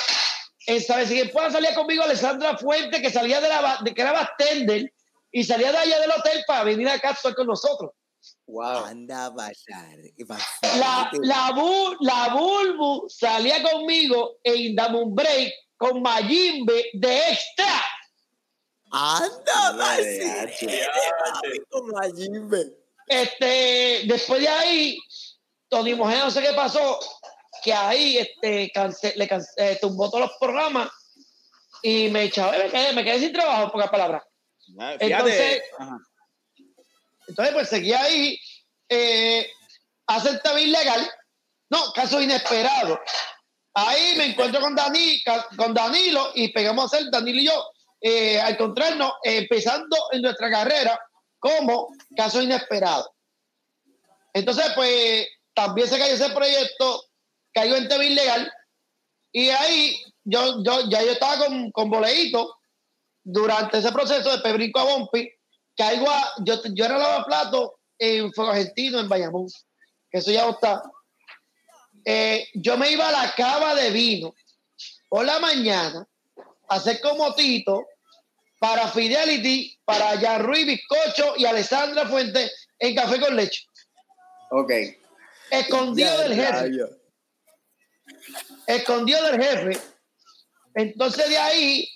En Sabe si quien pueda salía conmigo Alessandra Fuente, que salía de la de, que era bartender y salía de allá del hotel para venir acá a actuar con nosotros. Wow. Anda a pasar. La, la, Bu- la Bulbu salía conmigo en Damon Break con Mayimbe de extra. Anda. Como allí, ve. Este, después de ahí, Tony Mojena no sé qué pasó, que ahí este, cance- le cance- eh, tumbó todos los programas y me echaba, me quedé, me quedé sin trabajo, en pocas palabras. Ah, Entonces-. Ajá. Entonces, pues seguía ahí, eh, hacen también ilegal. No, caso inesperado. Ahí me encuentro con, Dani, con Danilo y pegamos a hacer, Danilo y yo, eh, a encontrarnos empezando en nuestra carrera como caso inesperado. Entonces, pues también se cayó ese proyecto, cayó en TV ilegal. Y ahí yo, yo, ya yo estaba con, con boleíto durante ese proceso de Pebrinco a Bompi. Caigo a, yo, yo era lavaplato en Fuego Argentino, en Bayamón, que eso ya no está. Eh, yo me iba a la cava de vino por la mañana a hacer como Tito para Fidelity, para Yarruy Bizcocho y Alessandra Fuentes en Café con Leche. Ok. Escondido del jefe. Escondido del jefe. Entonces de ahí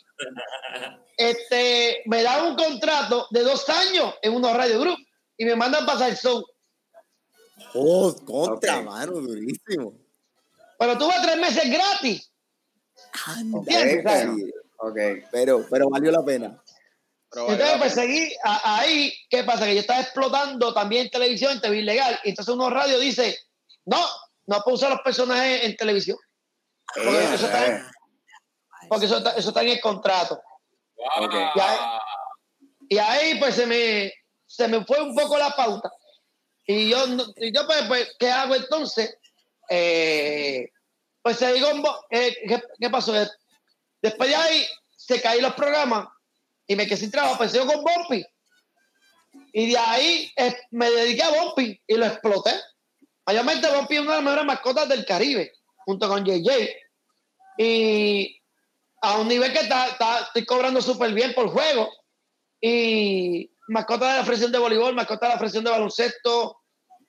este, me dan un contrato de dos años en unos Radio Group y me mandan pasar el show. Oh, contra, mano, durísimo. Pero tuve tres meses gratis. Ok, ¿Entiendes? pero- ok. Pero, pero valió la pena. Pero Entonces, pues pena. seguí a- ahí. ¿Qué pasa? Que yo estaba explotando también en televisión, en TV ilegal. Y entonces uno radio dice, no, no puedo usar los personajes en televisión. Porque Eh, eso está, porque eso está, eso está en el contrato. Wow. Ok. Ya. Y ahí pues se me, se me fue un poco la pauta. Y yo, y yo pues, pues, ¿qué hago entonces? Eh, pues se digo, eh, ¿qué, qué pasó? Después de ahí se caí los programas y me quedé sin trabajo, pues sigo con Bumpy. Y de ahí eh, me dediqué a Bumpy y lo exploté. Mayormente Bumpy es una de las mejores mascotas del Caribe, junto con JJ. Y a un nivel que está, está- estoy cobrando súper bien por juego. Y mascota de la fracción de voleibol, mascota de la fracción de baloncesto.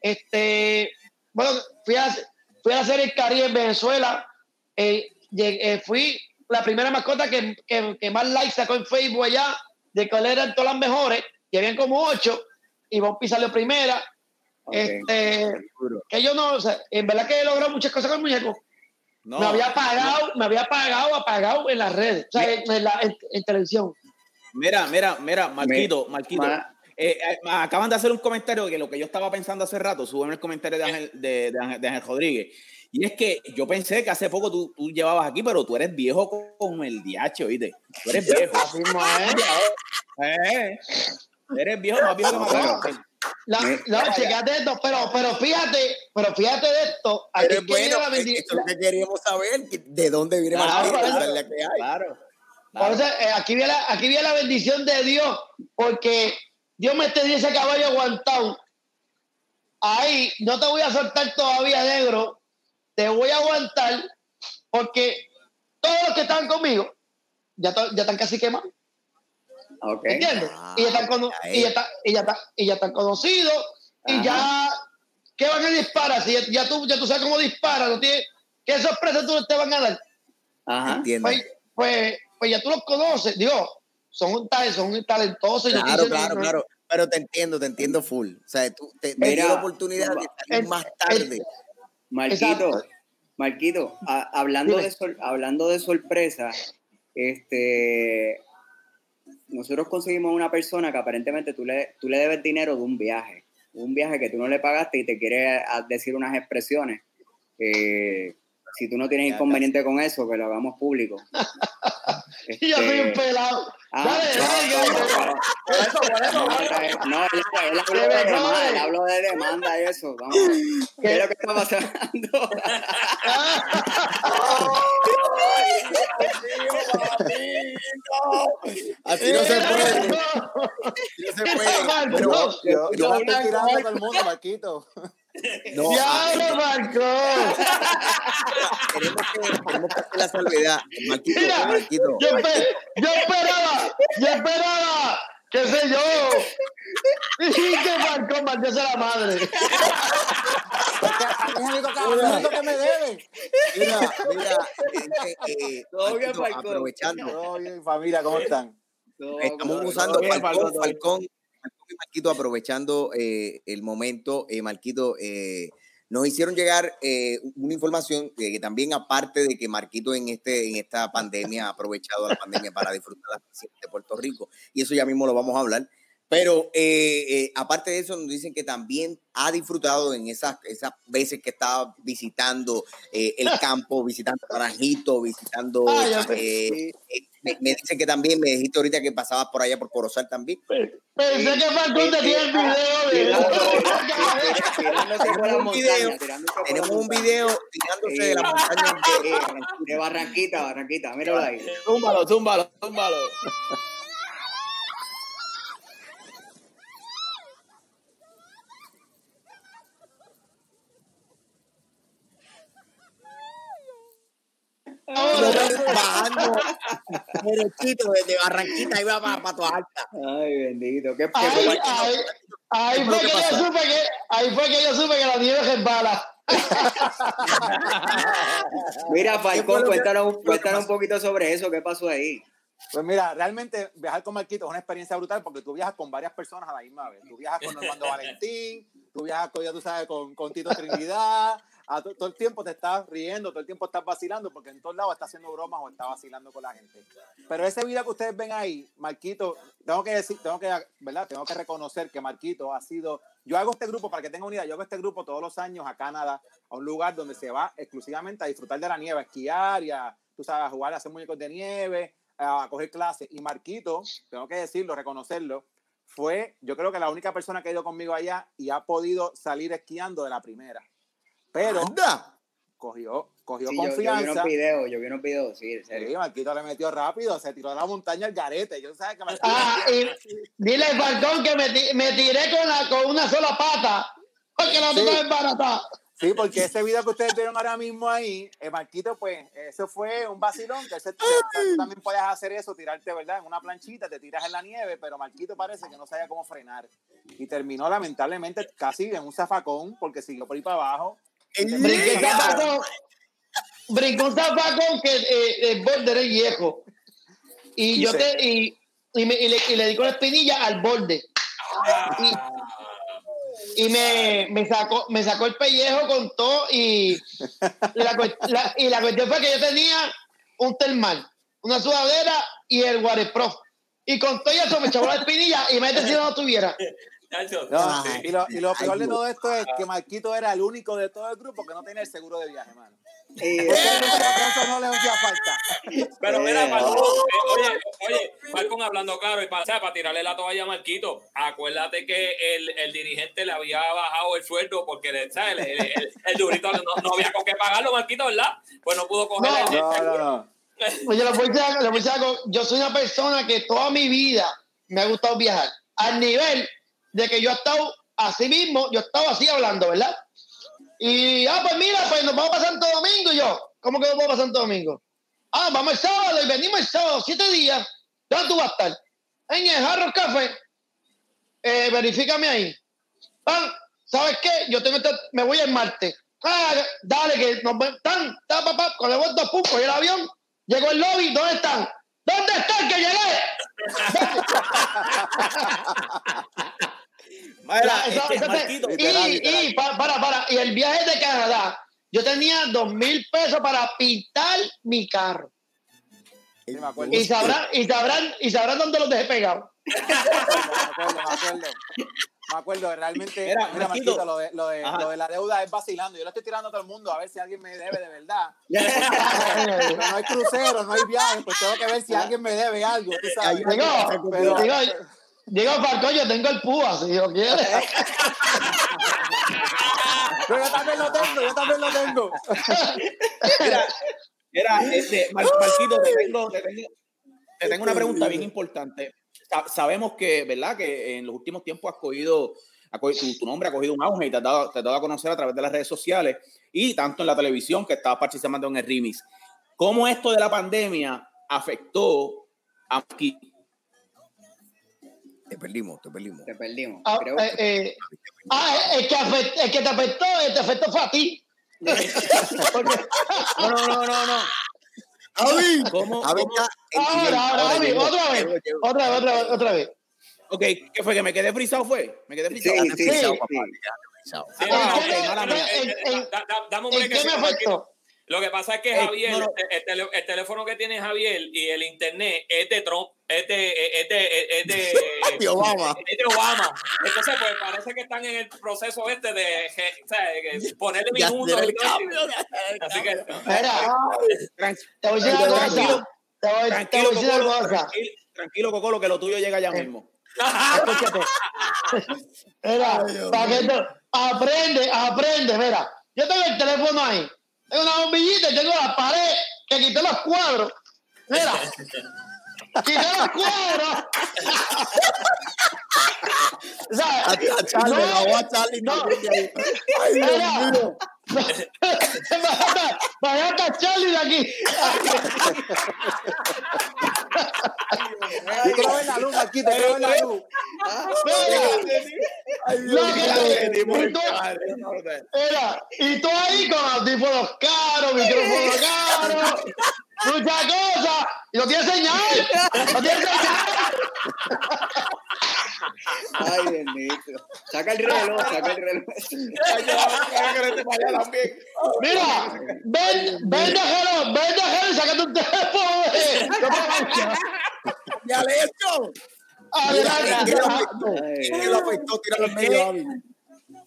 Este, bueno, fui a, fui a hacer el Caribe en Venezuela. Eh, llegué- eh, fui la primera mascota que, que, que más likes sacó en Facebook allá, de cuál eran todas las mejores, y habían como ocho, y Bompi salió primera. Este, que yo no, o sea, en verdad que he logrado muchas cosas con el muñeco. No, me había pagado, me había pagado, apagado en las redes, o sea, en, en la- en- en televisión. Mira, mira, mira, Marquito, Marquito. Ma- eh, eh, acaban de hacer un comentario que lo que yo estaba pensando hace rato, suben el comentario de Ángel, de, de Ángel, de Ángel Rodríguez. Y es que yo pensé que hace poco tú, tú llevabas aquí, pero tú eres viejo con, el DH, oíste. Tú eres viejo. Así es. Eh, eres viejo, más viejo que más viejo. La, checate esto, pero, pero fíjate, pero fíjate de esto. Aquí Pero es bueno, la esto es lo que queríamos saber, de dónde viene Claro, la que hay. Claro. Por eso, eh, aquí, viene la, aquí viene la bendición de Dios, porque Dios me tenía ese caballo aguantado. Ahí, no te voy a soltar todavía, negro. Te voy a aguantar, porque todos los que están conmigo ya, to- ya están casi quemados. ¿Entiendes? Ah, y, ya están y, ya es. está- y, ya está- y ya están conocidos. Y ya, ¿qué van a disparar? Si ya, ya tú, ya tú sabes cómo disparan, no tiene- ¿qué sorpresa tú te van a dar? Ajá. Entiendo. Pues, pues, pues ya tú los conoces, digo, son, un tal- son talentosos. y Claro, dicen- claro, no- claro. Pero te entiendo, te entiendo full. O sea, tú te, Mira, dio la oportunidad de salir el- más tarde. Marquito, Exacto. Marquito, a- hablando, Dime. de sor- hablando de sorpresa, este, nosotros conseguimos una persona que aparentemente tú le, tú le debes dinero de un viaje, un viaje que tú no le pagaste y te quiere a- decir unas expresiones. Eh, si tú no tienes inconveniente con eso, que lo hagamos público. Y yo soy un Este, pelado. ah, dale, no, dale, no, dale. no, no. Por eso, por eso, No, por eso. no, él, habló Que de me demanda, él habló de demanda y eso. Vamos, ¿qué es lo que está pasando? Así no se puede. Así no se puede. Pero, Marco. Yo, yo Yo la estoy blanco, no, Diablo, Marco. tenemos que, tenemos que hacer la salvedad. Marquito, Mira, Marquito. Yo, espe- yo esperaba, yo esperaba, qué sé yo. Y que Marco marcóse la madre. Es el único caballito que me debe. Mira, mira, eh, eh, Marquito, aprovechando. Todo bien, familia, ¿cómo están? Estamos usando Falcón, Falcón, Marquito aprovechando eh, el momento. Eh, Marquito, eh, nos hicieron llegar eh, una información que también aparte de que Marquito en este en esta pandemia ha aprovechado la pandemia para disfrutar de Puerto Rico y eso ya mismo lo vamos a hablar. Pero eh, eh, aparte de eso, nos dicen que también ha disfrutado en esas, esas veces que estaba visitando eh, el campo, visitando Naranjito, visitando. Ah, ya sé. eh, eh, me, me dicen que también, me dijiste ahorita que pasabas por allá por Corozal también. Pensé que video de la un video, la Tenemos un video tirándose de la montaña de, de Barranquita, Barranquita, míralo ahí. Zúmbalo, zúmbalo, zúmbalo. Lo ves bajando derechito desde Barranquita iba para, para Toa Alta. Ay, bendito. ¿Qué, qué Ahí, fue? ahí, ahí ¿Qué fue que yo supe que, ahí fue que yo supe que la nieve resbala. Mira, ¿Qué fue Falcón, cuéntanos, que cuéntanos un poquito sobre eso. ¿Qué pasó ahí? Pues mira, realmente viajar con Marquito es una experiencia brutal porque tú viajas con varias personas a la misma vez. Tú viajas con Normando Valentín, tú viajas con, ya tú sabes, con, con Tito Trinidad. A to- todo el tiempo te estás riendo, todo el tiempo estás vacilando porque en todos lados está haciendo bromas o está vacilando con la gente. Pero ese video que ustedes ven ahí, Marquito, tengo que decir, tengo que, ¿verdad? Tengo que reconocer que Marquito ha sido. Yo hago este grupo, para que tengan unidad, yo hago este grupo todos los años a Canadá, a un lugar donde se va exclusivamente a disfrutar de la nieve, a esquiar y a, tú sabes, a jugar, a hacer muñecos de nieve, a coger clases. Y Marquito, tengo que decirlo, reconocerlo, fue, yo creo que la única persona que ha ido conmigo allá y ha podido salir esquiando de la primera. Pero Anda. cogió, cogió Sí, yo, yo vi confianza. unos videos, yo vi unos videos, sí, en Sí, serio. Marquito le metió rápido, se tiró de la montaña al garete. Yo sabes que Marquito- Ah, y dile al Falcón que me, ti- me tiré con, la, con una sola pata. Porque la Sí. otra es barata. Sí, porque ese video que ustedes vieron ahora mismo ahí, eh, Marquito, pues, eso fue un vacilón, que ese- tú también puedes hacer eso, tirarte, ¿verdad? En una planchita, te tiras en la nieve, pero Marquito parece que no sabía cómo frenar. Y terminó lamentablemente casi en un zafacón, porque siguió por ahí para abajo. Brinqué zapacón. Brincó un zapacón que eh, el borde era viejo. Y Y yo se- te, y, y, me- y le, y le di con la espinilla al borde. Y, y me, me sacó, me sacó el pellejo con todo y, la, y la cuestión fue que yo tenía un termal, una sudadera y el waterproof. Y con todo eso me echó la espinilla y me si no lo tuviera. Chacho, No, sí. y, lo, y lo peor de todo esto es que Marquito era el único de todo el grupo que no tenía el seguro de viaje, mano. Y- Porque eso no le hacía falta. Pero mira, Eh, Falcón, eh, oye, oye, Falcón hablando claro, y para, o sea, para tirarle la toalla a Marquito, acuérdate que el, el dirigente le había bajado el sueldo porque. El, el- el- el durito no, no había con qué pagarlo, Marquito, ¿verdad? Pues no pudo coger No. el, No, no, no. Oye, le voy a voy algo. Yo soy una persona que toda mi vida me ha gustado viajar. Al nivel de que yo he estado así mismo, yo he estado así hablando, ¿verdad? Y, ah, pues mira, pues nos vamos para Santo Domingo. Y yo, ¿cómo que nos vamos para Santo Domingo? Ah, vamos el sábado y venimos el sábado, siete días. ¿Dónde tú vas a estar? En el Jarro Café. Eh, verifícame ahí. ¿sabes qué? Yo tengo este- me voy el martes. Ah, dale, que nos ven. Tan, papá, con el dos puntos, cogí el avión, llegó el lobby, ¿dónde están? ¿Dónde están que llegué? y, literal, literal. y, pa- para, para, y el viaje de Canadá, yo tenía dos mil pesos para pintar mi carro. Sí, me acuerdo. Y sabrán, y sabrán, y sabrán dónde los dejé pegados. me acuerdo, me acuerdo. Me acuerdo, realmente, Mira, mira, Marquito. Lo de, lo, de, lo de la deuda es vacilando. Yo le estoy tirando a todo el mundo a ver si alguien me debe de verdad. Pero no hay crucero, no hay viaje, pues tengo que ver si alguien me debe algo, tú sabes. Digo, Pero- digo, digo, Falcón, yo tengo el púa, si lo quieres. Pero yo también lo tengo, yo también lo tengo. Mira, mira, este, Mar- Marquito, te tengo, te, tengo, te tengo una pregunta bien importante. Sa- Sabemos que, ¿verdad? Que en los últimos tiempos has cogido, ha cogido- tu, tu nombre ha cogido un auge y te has, dado, te has dado a conocer a través de las redes sociales y tanto en la televisión que estabas participando en el remix. ¿Cómo esto de la pandemia afectó a Marquito? Te perdimos, te perdimos. Te perdimos. Ah, Creo eh, eh, ah, el, que afect- el que te afectó, el que te afectó fue a ti. No, no, no, no, no. ¡Avi! ¿Cómo, Avi en Ahora, ahora, Avi, otra vez. Otra vez, otra vez, otra vez. Ok, ¿qué fue? ¿Que me quedé frisado fue? ¿Me quedé frisado? sí, sí, sí. eh, En- eh, en- da- da- Dame un ¿En brequecito, qué me afectó? Lo que pasa es que Javier, no, no. El, teléfono que tiene Javier y el internet es de Trump, es de, es de, es de, De Obama. Es de Obama. Entonces, pues parece que están en el proceso este de, je- o sea, de ponerle minutos. Así que, Tran- te voy a decir una Tranquilo, cosa. Te voy, a Tranquilo, decir una Cocolo, cosa. tranquilo, tranquilo, Cocolo, que lo tuyo llega ya mismo. Escúchate. Mira, para que tú- aprende, aprende, mira. Yo tengo el teléfono ahí. Tengo una bombillita y tengo la pared que quité los cuadros. Mira. Quité los cuadros. O sea, A, a Charlie, no, a Charlie. no. Ay, Dios mío. Vaya a Charlie de aquí. Yo quiero ver la luz, Marquito, quiero ver la luz. Ay, mío. y tú- ahí con audífonos caros, micrófonos caros, muchas cosas, y no tienes señal, no tienes señal. Ay, bendito. Saca el reloj, saca el reloj. Mira, ven, ven de Jero, ven de Jero y sácate un teléfono. eh. Ya le he hecho. Adelante. Ay, ¿Quién lo afectó? Tíralo en medio, Javi.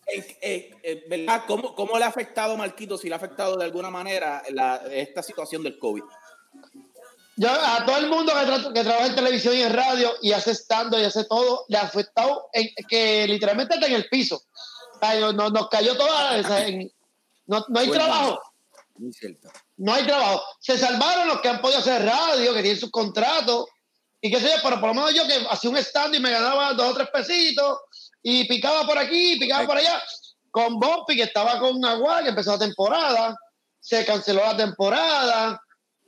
Eh, eh, eh, ¿verdad? ¿Cómo, ¿Cómo le ha afectado, Marquito, si le ha afectado de alguna manera la, esta situación del COVID? Yo, a todo el mundo que, tra- que trabaja en televisión y en radio y hace stand y hace todo, le ha afectado en, que literalmente está en el piso. Ay, no- no- nos cayó toda. en- no, no hay Bueno. trabajo. Muy cierto. no hay trabajo. Se salvaron los que han podido hacer radio, que tienen sus contratos, y qué sé yo, pero por lo menos yo que hacía un stand y me ganaba dos o tres pesitos, y picaba por aquí, picaba por allá, con Bumpy, que estaba con Agua, que empezó la temporada, se canceló la temporada,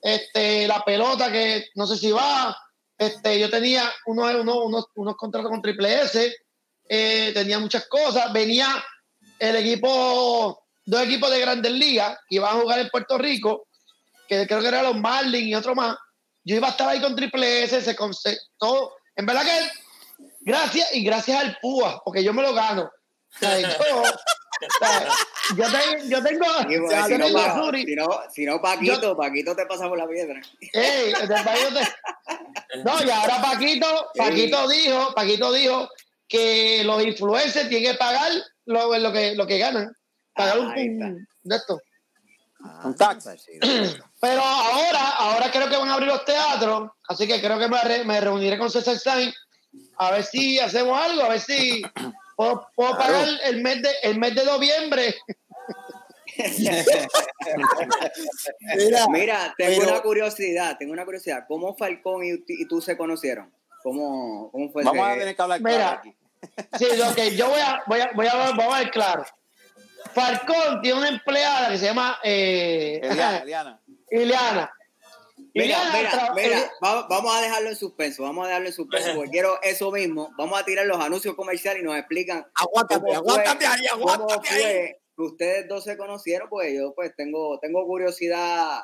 este, la pelota que no sé si va, este, yo tenía unos, unos, unos, unos contratos con Triple S, eh, tenía muchas cosas, venía el equipo, dos equipos de grandes ligas que iban a jugar en Puerto Rico, que creo que eran los Marlins y otro más. Yo iba a estar ahí con Triple S, se conce- todo. En verdad que gracias y gracias al PUA, porque yo me lo gano. O sea, yo, o sea, yo, te- yo tengo, si, no, Pa- si, no, si no, Paquito, Paquito te pasa por la piedra. Ey, No, y ahora Paquito, Paquito dijo, Paquito dijo que los influencers tienen que pagar lo, lo que, lo que ganan. Pagar un, un- de esto. Un tax. Pero ahora, ahora creo que van a abrir los teatros, así que creo que me, re- me reuniré con César Stein a ver si hacemos algo, a ver si puedo, puedo Claro. pagar el mes de el mes de noviembre. Mira, Mira, tengo pero- una curiosidad, tengo una curiosidad. ¿Cómo Falcón y, y tú se conocieron? ¿Cómo, cómo fue Vamos a tener que hablar Mira. claro aquí. Sí, que yo voy a, voy a, voy a, vamos a ver claro. Falcón tiene una empleada que se llama eh, Eliana, Eliana. Mira, mira, mira, va- vamos a dejarlo en suspenso, vamos a dejarlo en suspenso, porque quiero eso mismo. Vamos a tirar los anuncios comerciales y nos explican Aguántate, cómo fue- aguántate ahí, cómo aguántate ahí. ustedes dos se conocieron, pues yo pues tengo, tengo curiosidad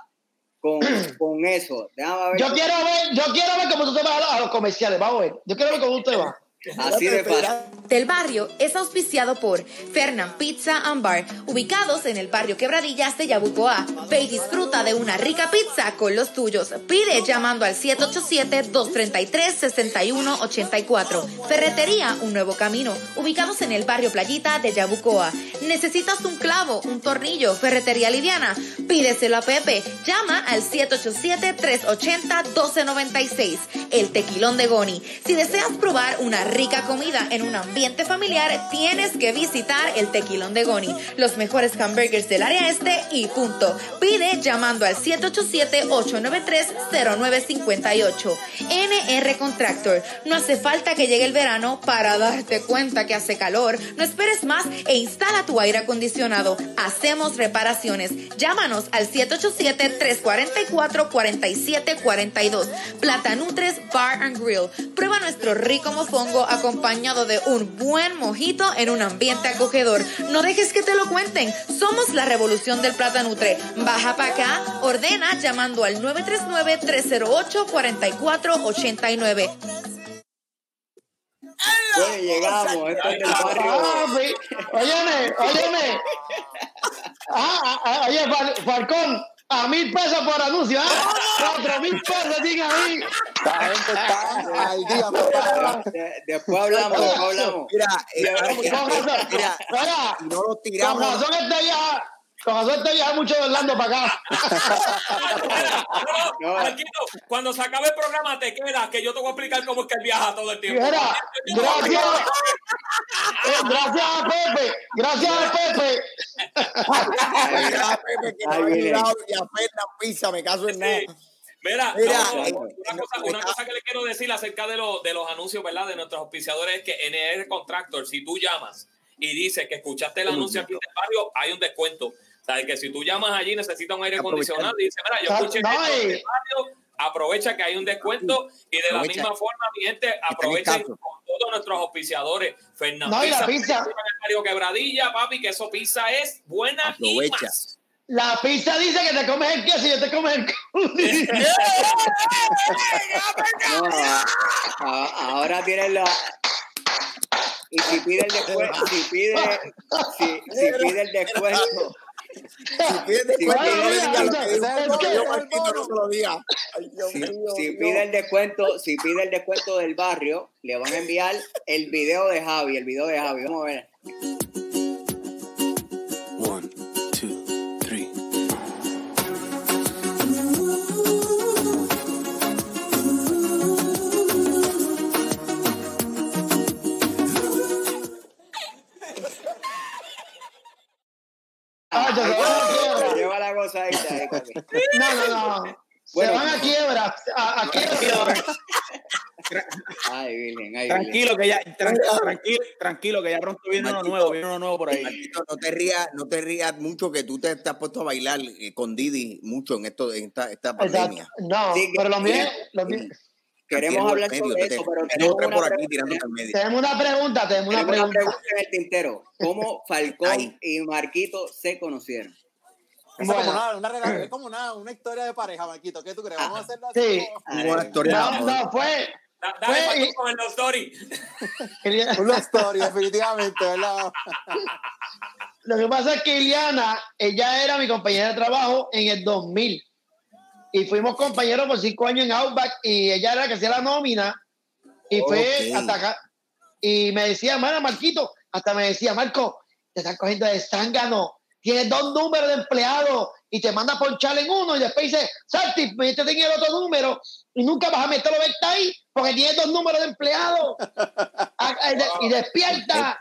con, con eso. Déjame ver. Yo quiero ver, yo quiero ver cómo tú te vas a los, a los comerciales, vamos a ver. Yo quiero ver cómo tú te vas. Así de fácil. Del barrio es auspiciado por Fernand Pizza and Bar, ubicados en el barrio Quebradillas de Yabucoa. Ve y disfruta de una rica pizza con los tuyos. Pide llamando al 787-233-6184. Ferretería Un Nuevo Camino, ubicados en el barrio Playita de Yabucoa. ¿Necesitas un clavo, un tornillo, ferretería liviana? Pídeselo a Pepe. Llama al 787-380-1296. El Tequilón de Goni. Si deseas probar una rica comida en un ambiente familiar, tienes que visitar el Tequilón de Goni. Los mejores hamburgers del área este y punto. Pide llamando al 787-893-0958. NR Contractor. No hace falta que llegue el verano para darte cuenta que hace calor. No esperes más e instala tu aire acondicionado. Hacemos reparaciones. Llámanos al 787-344-4742. Plata Nutres Bar and Grill. Prueba nuestro rico mofongo acompañado de un buen mojito en un ambiente acogedor. No dejes que te lo cuenten. Somos la revolución del Plata Nutre. Baja para acá, ordena llamando al 939-308-4489. Bueno, llegamos, esto es del barrio. Papi, óyeme, óyeme. Ah, ah, ah, oye, Fal- Falcón, a mil pesos por anuncio. ¿ah? Cuatro mil pesos, diga ahí. Esta gente está al día, papá. De- después hablamos, después hablamos. Mira, eh, Con razón, mira, mira, y no lo con tiramos. razón este viaja, con razón este viaja mucho de Orlando para acá. No. Marquito, cuando se acabe el programa te quedas, que yo te voy a explicar cómo es que él viaja todo el tiempo. Mira, gracias, eh, gracias a Pepe, gracias a Pepe. Ay, ya, Pepe, que no ha ayudado y a Fernan Pizza, me caso en nada. Mira, Mira, no, eh, una, cosa, una cosa que le quiero decir acerca de, los de los anuncios, ¿verdad? De nuestros auspiciadores es que NR Contractor, si tú llamas y dices que escuchaste el anuncio aquí en el barrio, hay un descuento. O sea, que si tú llamas allí, necesitas un aire acondicionado y dices, mira, yo escuché esto en y- el barrio, aprovecha que hay un descuento y de la Aprovecha. misma forma, mi gente, aprovechen con todos nuestros auspiciadores. Fernando No, y Pizza, pizza. barrio Quebradilla, papi, que eso pizza es buena y Aprovecha. más. La pizza dice que te comes el queso y yo te comes el culo. No, a- ahora tienes la. Y si pide el descuento, si pide, si, si pide el descuento, Si pide Sí, descuento, no le lo que que- yo, Marquito, no se lo diga. Ay, Dios si, mío, si Dios. pide el descuento, si pide el descuento del barrio, le van a enviar el video de Javi, el video de Javi. Vamos a ver. No, no, no. Bueno. Se van a quiebra. A, a quiebra. Ay, Virgen, ay, Virgen. Tranquilo que ya, tran- tranquilo, tranquilo que ya pronto viene uno Marquito. nuevo, viene uno nuevo por ahí. Marquito, no te rías, no te rías mucho que tú te, te has puesto a bailar eh, con Didi mucho en esto, en esta, esta pandemia. Exacto. No, Sí, pero lo mío, lo mío- Queremos hablar medio, sobre eso, pero tenemos una, por aquí pregunta, tenemos una pregunta, tenemos una tenemos una pregunta. pregunta en el tintero. ¿Cómo Falcón Ay. y Marquito se conocieron? Es Bueno. como, una, una, rela- es como una, una historia de pareja, Marquito. ¿Qué tú crees? Vamos a hacerlo así. Sí. como- Una historia de No, no, fue. Da- Dale, Fue- Marco, con el love story. Un love story, definitivamente, ¿verdad? Lo que pasa es que Iliana, ella era mi compañera de trabajo en el 2000. Y fuimos compañeros por cinco años en Outback y ella era la que hacía la nómina. Y fue Ok. hasta acá. Y me decía, mano, Marquito, hasta me decía, Marco, te están cogiendo de zángano. Tienes dos números de empleados y te manda a ponchar en uno y después dice, Santi, métete en el otro número y nunca vas a meterlo venta ahí porque tienes dos números de empleados. Ah, eh, Y despierta.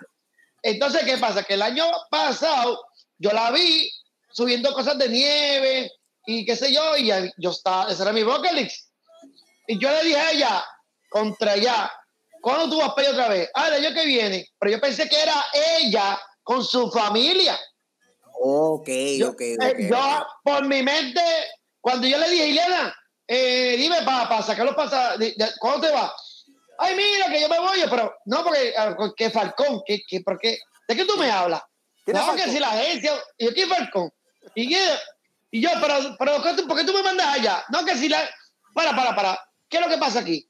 Entonces, ¿qué pasa? Que el año pasado yo la vi subiendo cosas de nieve y qué sé yo, y yo estaba, ese era mi list. Y yo le dije a ella, contra ella, ¿cuándo tú vas para allá otra vez? Ah, el año que viene. Pero yo pensé que era ella con su familia. Ok, Yo, ok, eh, ok. yo, por mi mente, cuando yo le dije, Ileana, eh, dime para sacar los pasajes, ¿cuándo te vas? Ay, mira, que yo me voy, pero no, porque, ah, que Falcón, que, que, porque, ¿de qué tú me hablas? ¿Quién es No, que Falcón? si la agencia, y yo, ¿quién Falcón? Y yo, y yo pero, pero ¿qué tú- ¿por qué tú me mandas allá? No, que si la, para, para, para, ¿qué es lo que pasa aquí?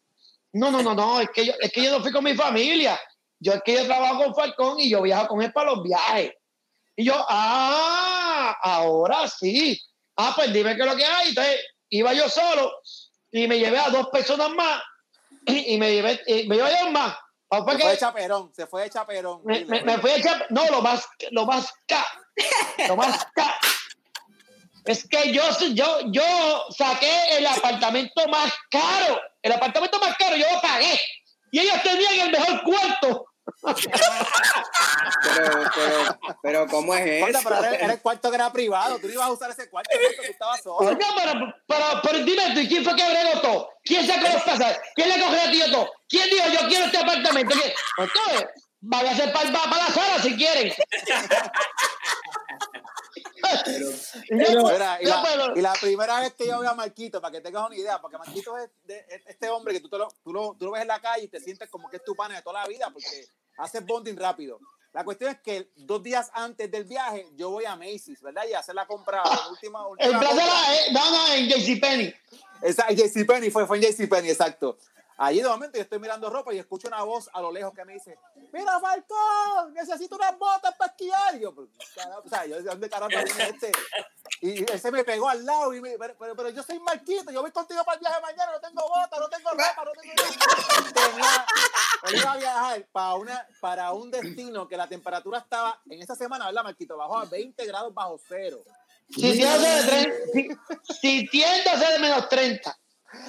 No, no, no, no, es que yo, es que yo no fui con mi familia. Yo es que yo trabajo con Falcón y yo viajo con él para los viajes. Y yo, ah, ahora sí. Ah, pues dime qué es lo que hay. Entonces iba yo solo y me llevé a dos personas más y me llevé, y me llevé más. Se fue de chaperón, se fue de chaperón. me, me- me fui a echar, no, lo más, lo más ca, lo más ca. Es que yo, yo, yo saqué el apartamento más caro, el apartamento más caro, yo lo pagué. Y ellos tenían el mejor cuarto. Pero, pero, pero ¿cómo es eso? pero era, era el cuarto que era privado. Tú no ibas a usar ese cuarto, tú estabas solo. Oiga, pero, pero, pero dime tú, ¿y quién fue que bregó todo? ¿Quién sacó los pasajes? ¿Quién le cogió a tío todo? ¿Quién dijo yo quiero este apartamento? ¿Quién? Entonces, váyase para, para la sala si quieren. Y yo, Mira, y, la, pero- y la primera vez que yo veo a Marquito, para que tengas una idea, porque Marquito es, de- es este hombre que tú, te lo, tú, lo, tú lo ves en la calle y te sientes como que es tu pana de toda la vida, porque haces bonding rápido. La cuestión es que dos días antes del viaje, yo voy a Macy's, ¿verdad? Y hacer la compra, última, El última compra. era, eh, no, no, en JCPenney. Esa, JCPenney fue, fue en JCPenney, exacto. Allí de momento yo estoy mirando ropa y escucho una voz a lo lejos que me dice, mira Falcón, necesito unas botas para esquiar. Yo, o sea, yo, ¿de dónde carajo viene este? Y él se me pegó al lado y me, pero, pero, pero yo soy Marquito, yo voy contigo para el viaje mañana, no tengo botas, no tengo ropa, no tengo. Tenía- él iba a viajar para, una, para un destino que la temperatura estaba, en esta semana, ¿verdad, Marquito? Bajó a 20 grados bajo cero. Sintiéndose de, tre- si- sintiéndose de menos 30.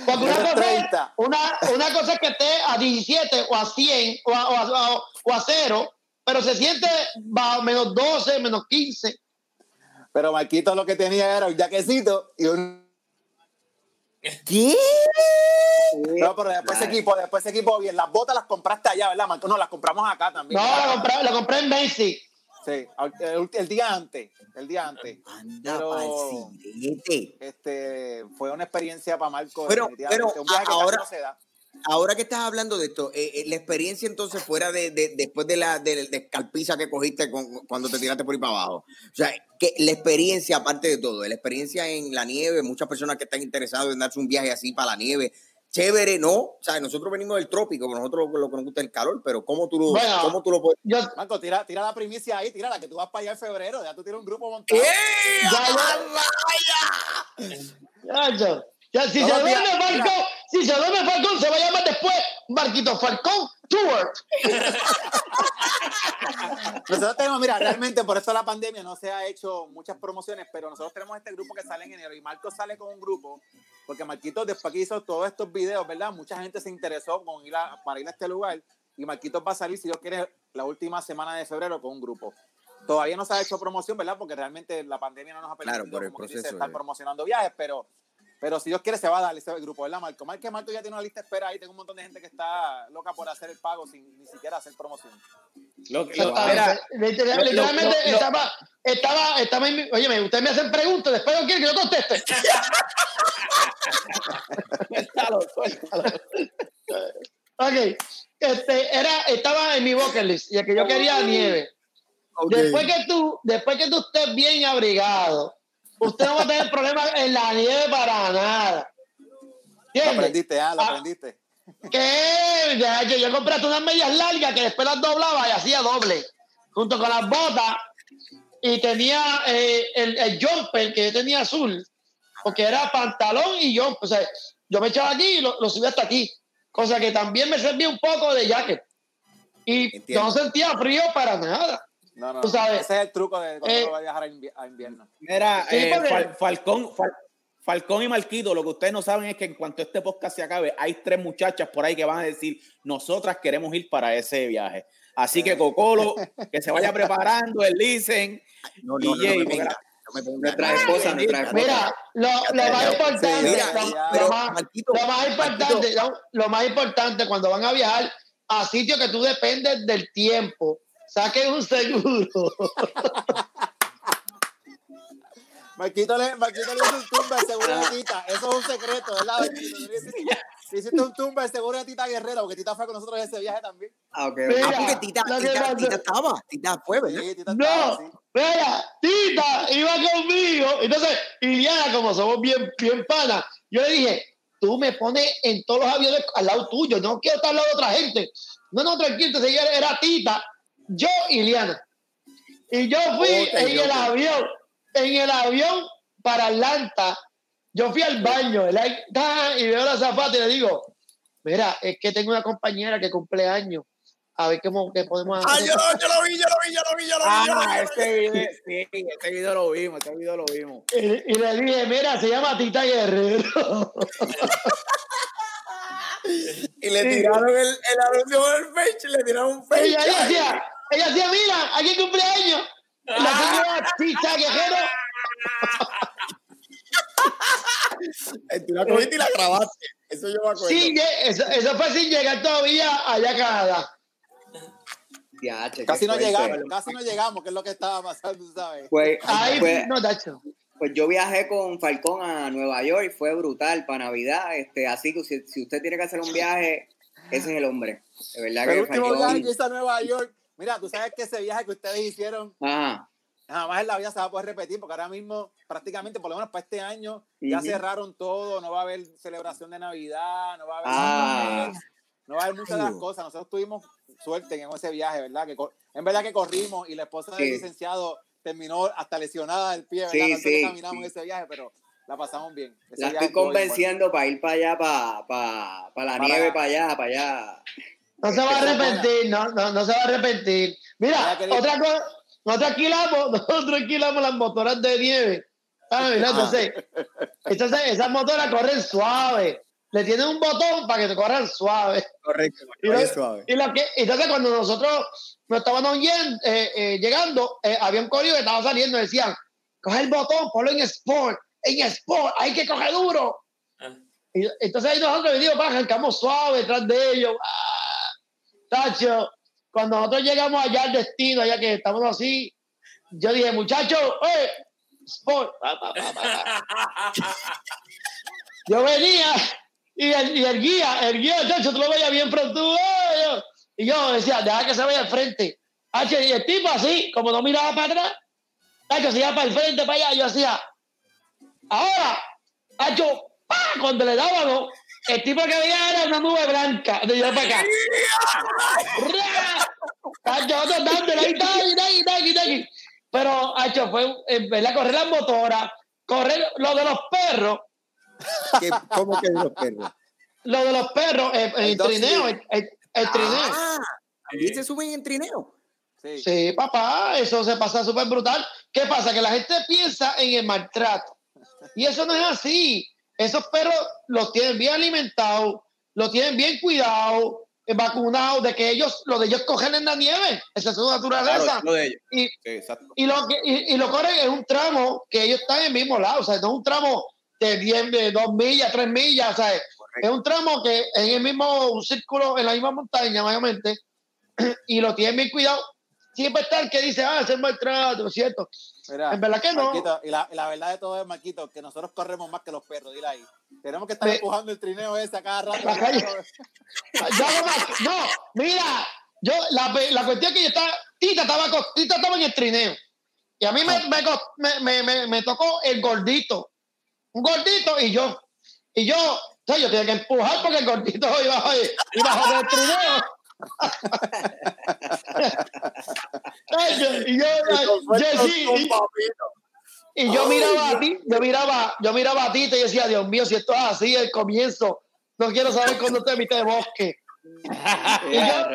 Porque una cosa, es, 30. una, una cosa es que esté a 17 o a 100 o a, o a, o- o a 0, pero se siente bajo menos 12, menos 15. Pero Marquito lo que tenía era un jaquecito y un... ¿Qué? No, pero después ese equipo, después ese equipo bien. Las botas las compraste allá, ¿verdad, Marco? No, las compramos acá también. No, la compré, la compré en Macy. Sí, el, el día antes, el día antes. Anda Pero-. Este, fue una experiencia para Marco. Pero- definitivamente, pero un viaje que ahora- casi no se da. Ahora que estás hablando de esto, eh, eh, la experiencia entonces fuera de, de- después de la de, de escalpiza que cogiste con- cuando te tiraste por ahí para abajo. O sea, que la experiencia, aparte de todo, la experiencia en la nieve, muchas personas que están interesadas en darse un viaje así para la nieve, chévere, ¿no? O sea, nosotros venimos del trópico, pero nosotros lo que nos gusta es el calor, pero ¿cómo tú lo, Bueno. cómo tú lo puedes? Yo, Marco, tira, tira la primicia ahí, tira la que tú vas para allá en febrero. Ya tú tienes un grupo montado. ya, ya, ya, ya, si se duerme Falcón, si se duerme Falcón, se va a llamar después Marquito Falcón Tour. Nosotros tenemos, mira, realmente por eso la pandemia no se ha hecho muchas promociones, pero nosotros tenemos este grupo que sale en enero y Marco sale con un grupo, porque Marquito después que hizo todos estos videos, ¿verdad? Mucha gente se interesó con ir a- para ir a este lugar y Marquito va a salir, si Dios quiere, la última semana de febrero con un grupo. Todavía no se ha hecho promoción, ¿verdad? Porque realmente la pandemia no nos ha permitido Claro, por el como quien dice, proceso estar promocionando viajes, pero, pero si Dios quiere se va a dar ese grupo, ¿verdad, Marco? Marco, que Marco ya tiene una lista de espera ahí, tengo un montón de gente que está loca por hacer el pago sin ni siquiera hacer promoción. Lo, lo- literalmente lo- estaba, estaba, estaba en mi- oye, ustedes me hacen preguntas, después no quieren que yo conteste. suéltalo, suéltalo. Ok, este, era, estaba en mi bucket list, y el que yo quería nieve. Después que tú, después que tú estés bien abrigado, usted no va a tener problemas en la nieve para nada. Aprendiste, ah, lo Ah. aprendiste. Que ya, yo, yo compré unas medias largas que después las doblaba y hacía doble, junto con las botas, y tenía eh, el, el jumper que yo tenía azul, porque era pantalón y jumper. O sea, yo me echaba aquí y lo, lo subía hasta aquí, cosa que también me servía un poco de jacket. Y Entiendo. no sentía frío para nada. No, no, Tú sabes, ese es el truco de cuando eh, uno va a viajar a, invi- a invierno. Mira, Sí, eh, Fal- Falcón, Fal- Falcón y Marquito, lo que ustedes no saben es que en cuanto este podcast se acabe, hay tres muchachas por ahí que van a decir, nosotras queremos ir para ese viaje. Así que Cocolo, que se vaya preparando, el Listen, No, no, no, no, DJ, no Nuestra esposa, nuestra esposa. Mira, lo, lo más importante, Sí, Mira, lo, lo más, Marquito, lo más importante, lo, lo más importante cuando van a viajar a sitios que tú dependes del tiempo, saquen un seguro. Marquito le, Marquito le hizo un tumba de seguro de Tita. Eso es un secreto, ¿verdad, Marquito? Le hiciste, le hiciste un tumba de seguro de Tita Guerrero, porque Tita fue con nosotros en ese viaje también. Ah, ok. Mira, Ah, porque Tita, Tita, Tita estaba, Tita fue, ¿verdad? Sí, Tita estaba No, mira, Tita iba conmigo. Entonces, Iliana, como somos bien, bien panas, yo le dije, tú me pones en todos los aviones al lado tuyo, no quiero estar al lado de otra gente. No, no, tranquilo, entonces ella era Tita, yo y Iliana. Y yo fui en el avión, en el avión para Atlanta. Yo fui al baño y veo la zapata y le digo, mira, es que tengo una compañera que cumple años. A ver cómo qué podemos Ah, hacer. yo, yo lo vi, yo lo vi, yo lo vi, yo lo vi. yo lo Ah, ese video, sí, ese video lo vimos, ese video lo vimos. Y, y le dije, mira, se llama Tita Guerrero. Y le tiraron el, el anuncio por el face, le tiraron un ella decía, ella decía, mira, aquí cumpleaños. La señora Tita Guerrero. Tú la cogiste y la grabaste. Eso yo me acuerdo. Lle- eso, eso fue sin llegar todavía allá a Canadá. Ya, che, Casi no llegamos, casi no llegamos, que es lo que estaba pasando, ¿sabes? Pues, Ahí, pues, no, Tacho. pues yo viajé con Falcón a Nueva York fue brutal para Navidad. Este, así que si, si usted tiene que hacer un viaje, ese es el hombre. De verdad El que último viaje que Falcón. hizo a Nueva York. Mira, tú sabes que ese viaje que ustedes hicieron, Ajá. jamás en la vida se va a poder repetir, porque ahora mismo, prácticamente, por lo menos para este año, ya cerraron todo, no va a haber celebración de Navidad, no va a haber, Ah. no va a haber muchas de las cosas. Nosotros tuvimos suerte en ese viaje, ¿verdad? Que en verdad que corrimos y la esposa del licenciado terminó hasta lesionada del pie, ¿verdad? Sí, Nosotros sí, caminamos ese viaje, pero la pasamos bien. Ese La estoy convenciendo para ir para allá, para, para, para la Para- nieve, para allá, para allá. No se va a arrepentir, no, no, no se va a arrepentir. Mira, otra cosa, nosotros alquilamos, nosotros alquilamos las motoras de nieve. Ah, mira, entonces, entonces esas motoras corren suave. Le tienen un botón para que te corran suave. Correcto. Y, lo- suave. y lo que, entonces cuando nosotros nos estábamos yen- eh, eh, llegando, eh, había un código que estaba saliendo, decían, coge el botón, ponlo en Sport, en Sport, hay que coger duro. Ah. Y, entonces ahí nosotros venimos, para arrancamos suave detrás de ellos. ¡Ah! Tacho, cuando nosotros llegamos allá al destino, allá que estamos así, yo dije, pa". Yo venía y el, y el guía, el guía, chacho, tú lo veías bien pronto. ¡eh! Y yo decía, deja que se vaya al frente. Y el tipo así, como no miraba para atrás, Hacho, se iba para el frente, para allá. Yo hacía, ahora, Hacho, ¡pa! cuando le dábamos, el tipo que veía era una nube blanca de allá para acá. Otro dándole ahí, taqui, taqui, taqui. Pero, Hacho, fue, en verdad, correr las motoras, correr lo de los perros, ¿Qué- ¿Cómo que de los perros? lo de los perros, eh, el, El dog trineo, el, el- el trineo. Ah, ¿también se suben en trineo? Sí. Sí, papá, eso se pasa súper brutal. ¿Qué pasa? Que la gente piensa en el maltrato. Y eso no es así. Esos perros los tienen bien alimentados, los tienen bien cuidados, eh, vacunados, de que ellos, lo de ellos cogen en la nieve. Esa es su naturaleza. Claro, lo de ellos. Y, Sí, exacto. y lo que y, y lo corren es un tramo que ellos están en el mismo lado, o sea, no es un tramo de 10, de 2 millas, 3 millas, ¿sabes? Es un tramo que en el mismo un círculo, en la misma montaña, mayormente, y lo tienen bien cuidado. Siempre está el que dice, ah, es maltrato, ¿es cierto? Mira, En verdad que no. Marquito, y, la, y la verdad de todo es, Marquito, que nosotros corremos más que los perros, dile ahí. Tenemos que estar Me- empujando el trineo ese a cada rato. La calle. Más- no, mira, yo, la, la cuestión es que yo estaba, Tita estaba, Tita estaba en el trineo. Y a mí me, me, me, me, me, tocó el gordito. Un gordito y yo. Y yo, o sea, yo tenía que empujar porque el gordito iba, iba a joder el trineo. Y yo, yo sí, y- y yo miraba a ti, yo miraba, yo miraba a Tita y decía, Dios mío, si esto es así, el comienzo, no quiero saber cuándo te viste de bosque. Y yo-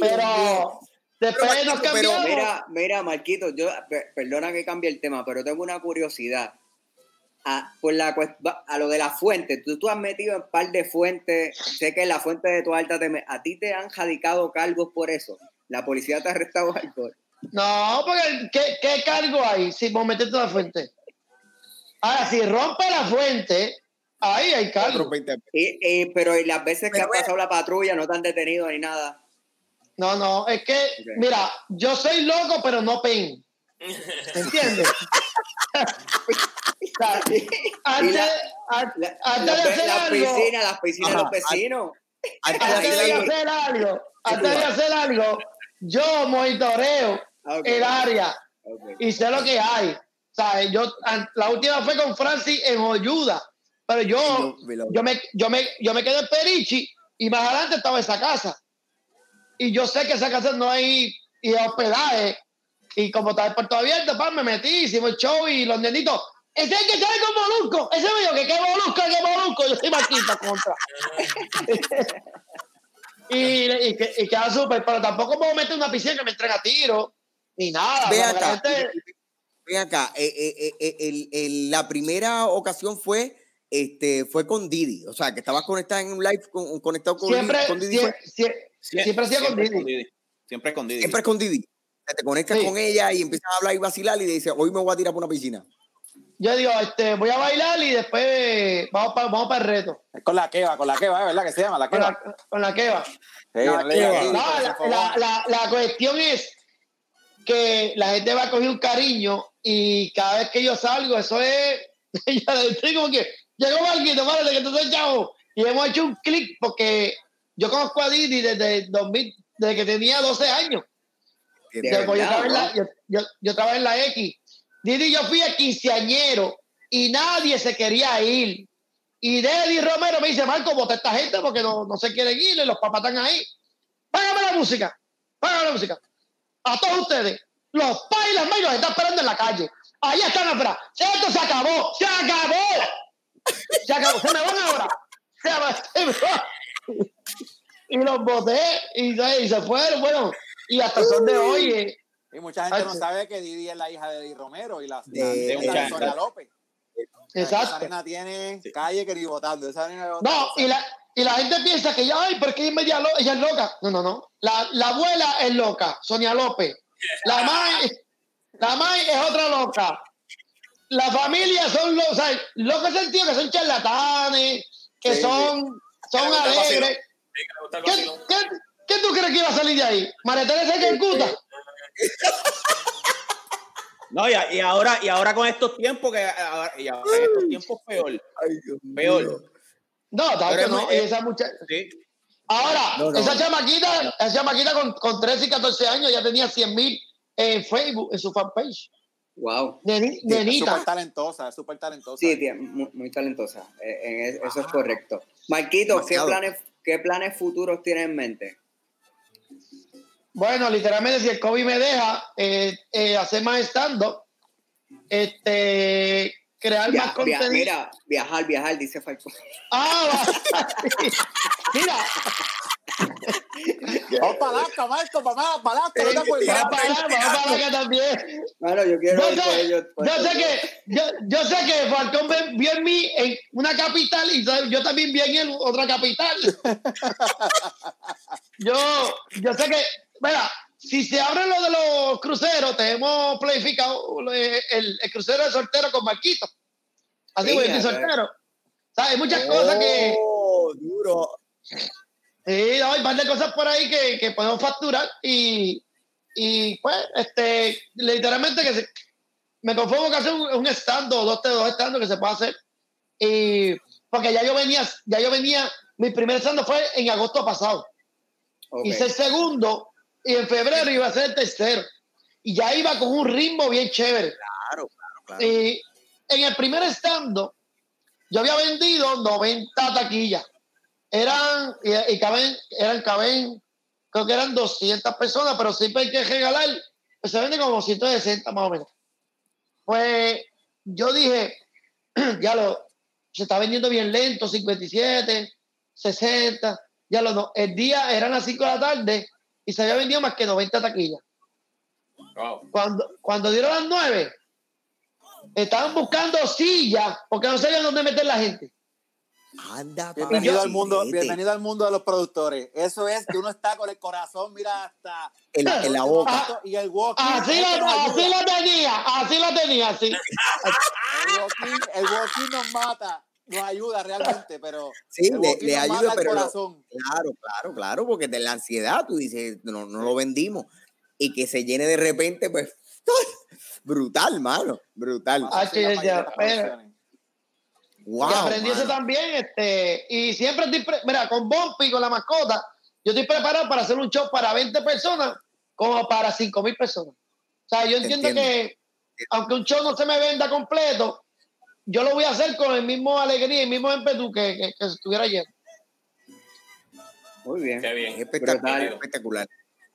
pero después nos pero cambiamos. Mira, mira, Marquito, yo, per- perdona que cambie el tema, pero tengo una curiosidad. A, por la, a lo de la fuente, tú, tú has metido en par de fuentes, sé que en la fuente de tu alta, te me- a ti te han radicado cargos por eso. La policía te ha arrestado. No, porque ¿qué, qué cargo hay si vos meterte en la fuente? Ahora, si rompe la fuente, ahí hay cargo. Otros 20 Y, y- pero y las veces que ha pasado la patrulla no te han detenido ni nada. No, no, es que, mira, yo soy loco, pero no pen. ¿Entiendes? Sea, antes, la- La- antes de hacer las algo, piscinas, las piscinas de los vecinos. Antes antes de de hacer algo, antes de hacer algo, yo monitoreo Ah, ok. el área Ok. y sé lo que hay. O sea, yo, la última fue con Francis en Oyuda, pero yo, yo, me, yo, me, yo me quedé en Perichi y más adelante estaba esa casa. Y yo sé que esa casa no hay y hospedaje. Y como estaba el puerto abierto, pa, me metí, hicimos el show y los nenitos. Ese es el que sale con Molusco. Ese me dijo que qué Molusco, qué Molusco. Yo soy Marquita contra. y, y, que- y queda súper, pero tampoco puedo meter una piscina que me entrega tiro, ni nada. Ve acá, gente- ven acá. eh, eh, eh, el- el- la primera ocasión fue, este, fue con Didi. O sea, que estabas conectada en un live con- conectado con, siempre, con Didi. sie- fue- sie- siempre, hacía con Didi. Siempre con Didi. Siempre con Didi. Te conectas Sí. con ella y empiezas a hablar y vacilar y dices, hoy me voy a tirar por una piscina. Yo digo, este, voy a bailar y después vamos para vamos para el reto. Es con la queva, con la queva, ¿verdad? Que se llama la Con queva. la, con la que va. Sí, La no queva. No, la, cuestión es que la gente va a coger un cariño y cada vez que yo salgo, eso es. estoy como que llegó Marquito, párate que tú soy chavo. Y hemos hecho un clic porque yo conozco a Didi desde 2000, desde que tenía 12 años. De Yo, yo verdad, trabajé en la, ¿no? yo, yo, yo trabajé en la X. Didi, yo fui a quinceañero y nadie se quería ir. Y Deddy Romero me dice, Marco, bota a esta gente porque no, no se quieren ir y los papás están ahí. Págame la música, págame la música. A todos ustedes, los pais y las los están esperando en la calle. Ahí están afuera. Esto se acabó, se acabó. Se acabó, se me van ahora. Se me. Y los boté y, y se fueron, bueno, y hasta son de hoy. eh, Y mucha gente no sabe que Didi es la hija de Eddie Romero y la, De- la de Sonia. López. Esa Exacto. nena tiene calle que ni votando. Esa nena No, y la, y la gente piensa que ya, ay, porque ella es, ella es loca. No, no, no. La, la abuela es loca, Sonia López. La mai, la mai es otra loca. La familia son los, o sea, locos sentido que son charlatanes, que Sí, son, son Que el alegres. Sí, que el ¿Qué, qué, qué tú crees que iba a salir de ahí? María Teresa Calcuta. No, y, a- y ahora, y ahora con estos tiempos, que y ahora en estos tiempos peor. Ay, Dios mío. Peor. No, tal es no. y esa muchacha. Sí. Ahora, No, no. esa chamaquita, esa chamaquita con, con 13 y 14 años ya tenía 100 mil en Facebook, en su fanpage. Wow. Neni- nenita. súper talentosa, súper talentosa. Sí, tía, muy, muy talentosa. Eh, en es- eso es correcto. Marquito, ¿qué planes, ¿qué planes futuros tienes en mente? Bueno, literalmente, si el COVID me deja eh, eh, hacer más stand-up, este, crear Via- más via- contenido. mira, viajar, viajar, dice Falcón. Ah, va. mira, Vamos para Alaska, Marco, para para Alaska, no te acuerdas. vamos para vamos para allá también. Bueno, yo quiero Yo ir ellos. por yo sé que, yo, yo sé que Falcón vio en mí en una capital y yo- yo también vi en él otra capital. yo, yo sé que, mira, si se abren lo de los cruceros, tenemos planificado eh, el, el crucero de soltero con Marquito. Así, estoy ver. soltero. ¿Sabes? Hay muchas cosas que. Oh, duro. Sí, no, hay un par de cosas por ahí que, que podemos facturar y, y pues, este, literalmente que se- me conformo que hacer un, un stand o dos, dos stand que se pueda hacer. Y, porque ya yo venía, ya yo venía, mi primer stand fue en agosto pasado. Ok. Hice el segundo y en febrero iba a ser el tercero. Y ya iba con un ritmo bien chévere. Claro, claro, claro. Y en el primer stand yo había vendido 90 taquillas. Eran, y, y caben, eran, caben, creo que eran 200 personas, pero siempre hay que regalar, pues se vende como 160 más o menos. Pues yo dije, ya lo, se está vendiendo bien lento, 57, 60, ya lo, no, el día eran las 5 de la tarde y se había vendido más que 90 taquillas. Wow. Cuando, cuando dieron las 9, estaban buscando sillas porque no sabían dónde meter la gente. Anda, Bienvenido al mundo, bienvenido al mundo de los productores. Eso es que uno está con el corazón, mira, hasta En, la- en la boca. y el walking. Así lo tenía, así lo tenía, así. El walking, el walking nos mata, nos ayuda realmente, pero Sí, le, ayuda, pero corazón. claro, claro, claro, porque de la ansiedad tú dices, no, no lo vendimos. Y que se llene de repente, pues, brutal, mano, brutal. Ah, sí, ya. Wow, y aprendí eso mano. también, este, y siempre estoy, pre- mira, con Bumpy, con la mascota, yo estoy preparado para hacer un show para 20 personas como para 5 mil personas. O sea, yo entiendo, Entiendo. que, aunque un show no se me venda completo, yo lo voy a hacer con el mismo alegría y el mismo ímpetu que, que, estuviera lleno. Muy bien. Qué Es bien. espectacular.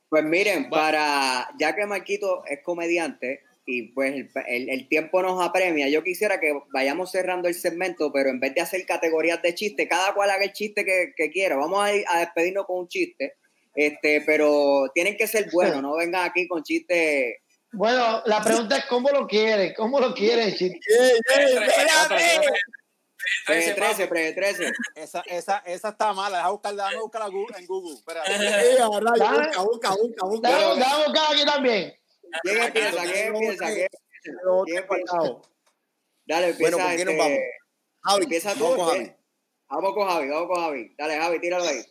Pues miren, para ya que Marquito es comediante y pues el, el- el tiempo nos apremia, yo quisiera que vayamos cerrando el segmento, pero en vez de hacer categorías de chiste, cada cual haga el chiste que, que quiera. Vamos a, ir a despedirnos con un chiste, este, pero tienen que ser buenos, no vengan aquí con chistes. Bueno, la pregunta es cómo lo quieren, cómo lo quieren, chicos. Pre 13, pre 13. Esa, esa, esa está mala, deja buscarla, déjame buscarla en Google. Espérate. Eh, a rayos, Dale. busca, busca, busca, busca. Dame, dame buscar aquí también. ¿Quién empieza? ¿Quién empieza? ¿Quién empieza? Dale, empieza. Bueno, ¿con quién nos este, vamos? Javi, Empieza tú. vamos con este. Javi. Vamos con Javi, vamos con Javi. Dale, Javi, tíralo ahí.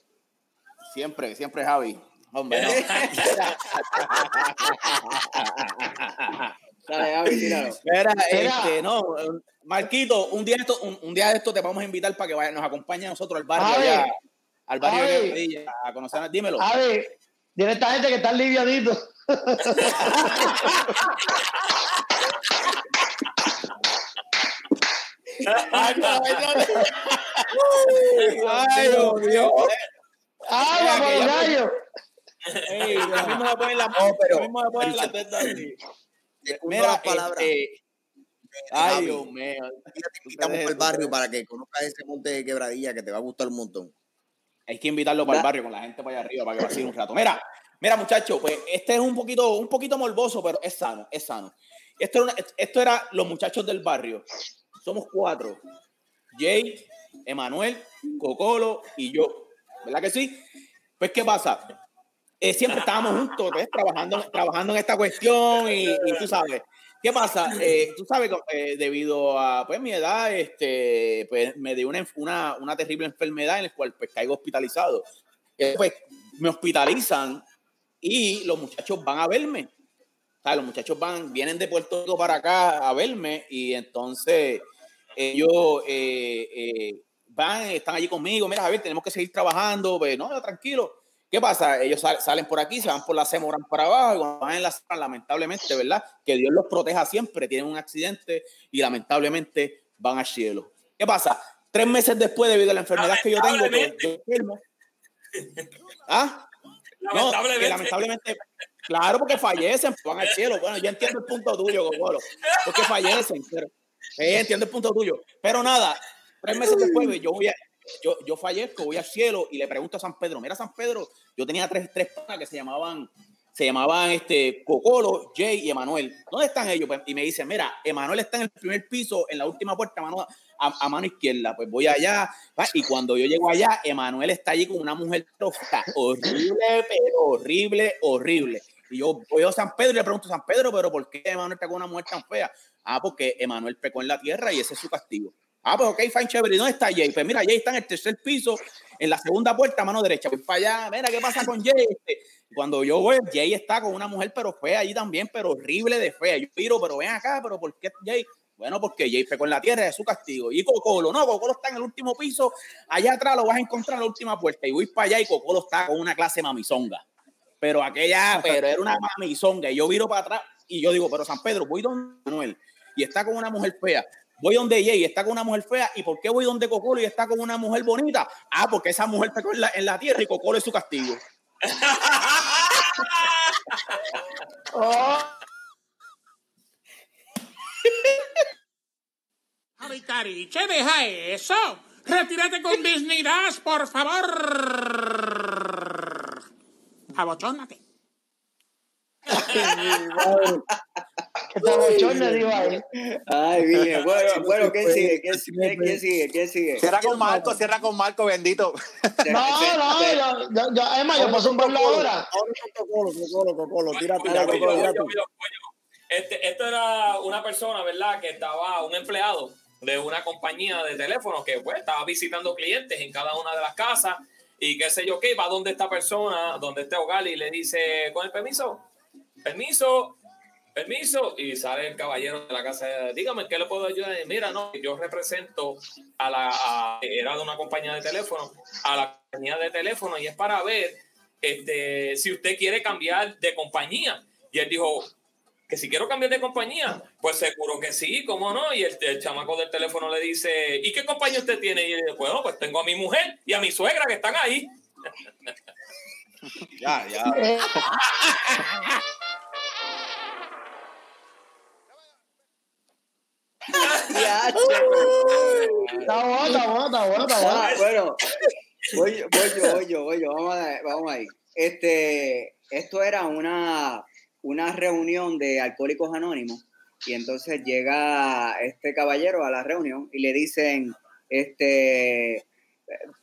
Siempre, siempre Javi. Hombre, no. Dale, tíralo. Mira, este, no, Marquito, un día, de esto, un, un día de esto te vamos a invitar para que vaya, nos acompañe a nosotros al barrio allá, al barrio de a conocer, dímelo. A ver, a esta gente que está livianito. Ay, no, ay, no. Ay, Dios mío. ¡Habla por el gallo! Ey, ya mismo ponen la No, pero- ya mismo me ponen la teta así. Mira, las palabras. este, ay. Dios mío. Ya te invitamos al barrio para que conozcas ese monte de quebradilla que te va a gustar un montón. Hay que invitarlo para el barrio con la gente para allá arriba para que vacile un rato. Mira, mira, muchachos, pues este es un poquito, un poquito morboso, pero es sano, es sano. Esto era, una- esto era los muchachos del barrio. Somos cuatro. Jay, Emanuel, Cocolo y yo. ¿Verdad que sí? Pues, ¿qué pasa? Eh, siempre estábamos juntos, pues, trabajando, trabajando en esta cuestión y, y tú sabes. ¿Qué pasa? Eh, tú sabes eh, debido a pues, mi edad, este, pues, me dio una, una, una terrible enfermedad en la cual pues, caigo hospitalizado. Eh, pues, me hospitalizan y los muchachos van a verme. O sea, los muchachos van, vienen de Puerto Rico para acá a verme y entonces ellos eh, eh, van, están allí conmigo, mira, a ver, tenemos que seguir trabajando, pues no, tranquilo. ¿Qué pasa? Ellos sal- salen por aquí, se van por la Semoran para abajo y cuando van en la Semoran, lamentablemente, ¿verdad? Que Dios los proteja siempre, tienen un accidente y lamentablemente van al cielo. ¿Qué pasa? Tres meses después, debido a la enfermedad que yo tengo, pues, Lamentablemente. yo enfermo. ¿Ah? No, que Lamentablemente. lamentablemente, claro, porque fallecen, pues, van al cielo. Bueno, yo entiendo el punto tuyo, Gogolo, porque fallecen, pero sí, entiendo el punto tuyo. Pero nada, tres meses después, pues, yo voy a, yo, yo fallezco, voy al cielo y le pregunto a San Pedro, mira San Pedro, yo tenía tres, tres panas que se llamaban, se llamaban este Cocolo, Jay y Emanuel. ¿Dónde están ellos? Pues, y me dicen, mira, Emanuel está en el primer piso, en la última puerta, mano, a, mano izquierda. Pues voy allá, va, y cuando yo llego allá, Emanuel está allí con una mujer está horrible, pero horrible, horrible. Y yo voy a San Pedro y le pregunto San Pedro, pero ¿por qué Emanuel está con una mujer tan fea? Ah, porque Emanuel pecó en la tierra y ese es su castigo. Ah, pues ok, fine, chévere. ¿Y dónde está Jay? Pues mira, Jay está en el tercer piso, en la segunda puerta, mano derecha. Voy para allá, mira, ¿qué pasa con Jay? Este, cuando yo voy, Jay está con una mujer, pero fea allí también, pero horrible de fea. Yo miro, pero ven acá, pero ¿por qué Jay? Bueno, porque Jay pecó en la tierra, es su castigo. Y Cocolo, no, Cocolo está en el último piso, allá atrás lo vas a encontrar en la última puerta. Y voy para allá y Cocolo está con una clase mamizonga. Pero aquella, pero era una mamizonga. Y yo viro para atrás y yo digo, pero San Pedro, voy donde Manuel y está con una mujer fea. Voy donde Jay y está con una mujer fea. ¿Y por qué voy donde Cocolo y está con una mujer bonita? Ah, porque esa mujer pecó en la, en la tierra y Cocolo es su castigo. Oh, Javi Cariche, deja eso. Retírate con dignidad, por favor. Abochónate. que te bochorna, digo ahí. Ay, bien. Bueno, bueno, ¿quién sigue? ¿Quién sigue? ¿Quién sigue? ¿Quién sigue? Cierra con Marco, cierra con Marco, bendito. No, no, yo, yo, yo, Emma, yo paso un pueblo ahora. Cocolo, Cocolo, Cocolo, tira Oye, Cocolo, tira tú. Este, esto era una persona, ¿verdad? Que estaba, un empleado de una compañía de teléfonos que pues, estaba visitando clientes en cada una de las casas y qué sé yo qué, va donde esta persona, donde este hogar y le dice, con el permiso, permiso, permiso, y sale el caballero de la casa, dígame, ¿qué le puedo ayudar? Y mira, no, yo represento a la, a- era de una compañía de teléfono, a la compañía de teléfono y es para ver este, si usted quiere cambiar de compañía. Y él dijo, que si quiero cambiar de compañía, pues seguro que sí, ¿cómo no? Y el, el chamaco del teléfono le dice, ¿y qué compañía usted tiene? Y él dice, bueno, pues tengo a mi mujer y a mi suegra que están ahí. Ya, ya. Está bueno, está bueno, está bueno, está bueno. Bueno, voy, yo, voy yo, voy yo, voy yo. Vamos, a, vamos ahí. Este, esto era una, una reunión de alcohólicos anónimos y entonces llega este caballero a la reunión y le dicen, este, eh,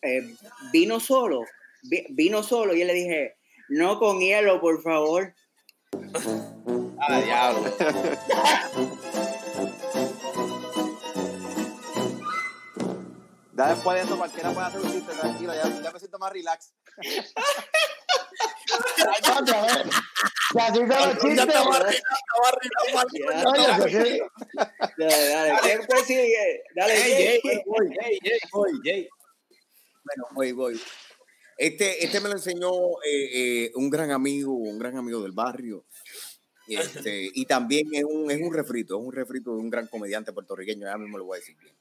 eh, vino solo, Vi- vino solo y él le dije, no con hielo, por favor. Ah, diablo. Ya después de eso, cualquiera puede hacer un chiste, tranquilo, ya, ya me siento más relax. Que así son los Ya chistes. Ya, dale, dale. ¿Quién pues sigue? Dale, Jay. Jay, Jay, Jay, Jay. Bueno, voy, voy. Este, este me lo enseñó eh, eh, un gran amigo, un gran amigo del barrio. Este, y también es un, es un refrito, es un refrito de un gran comediante puertorriqueño, ya mismo lo voy a decir bien.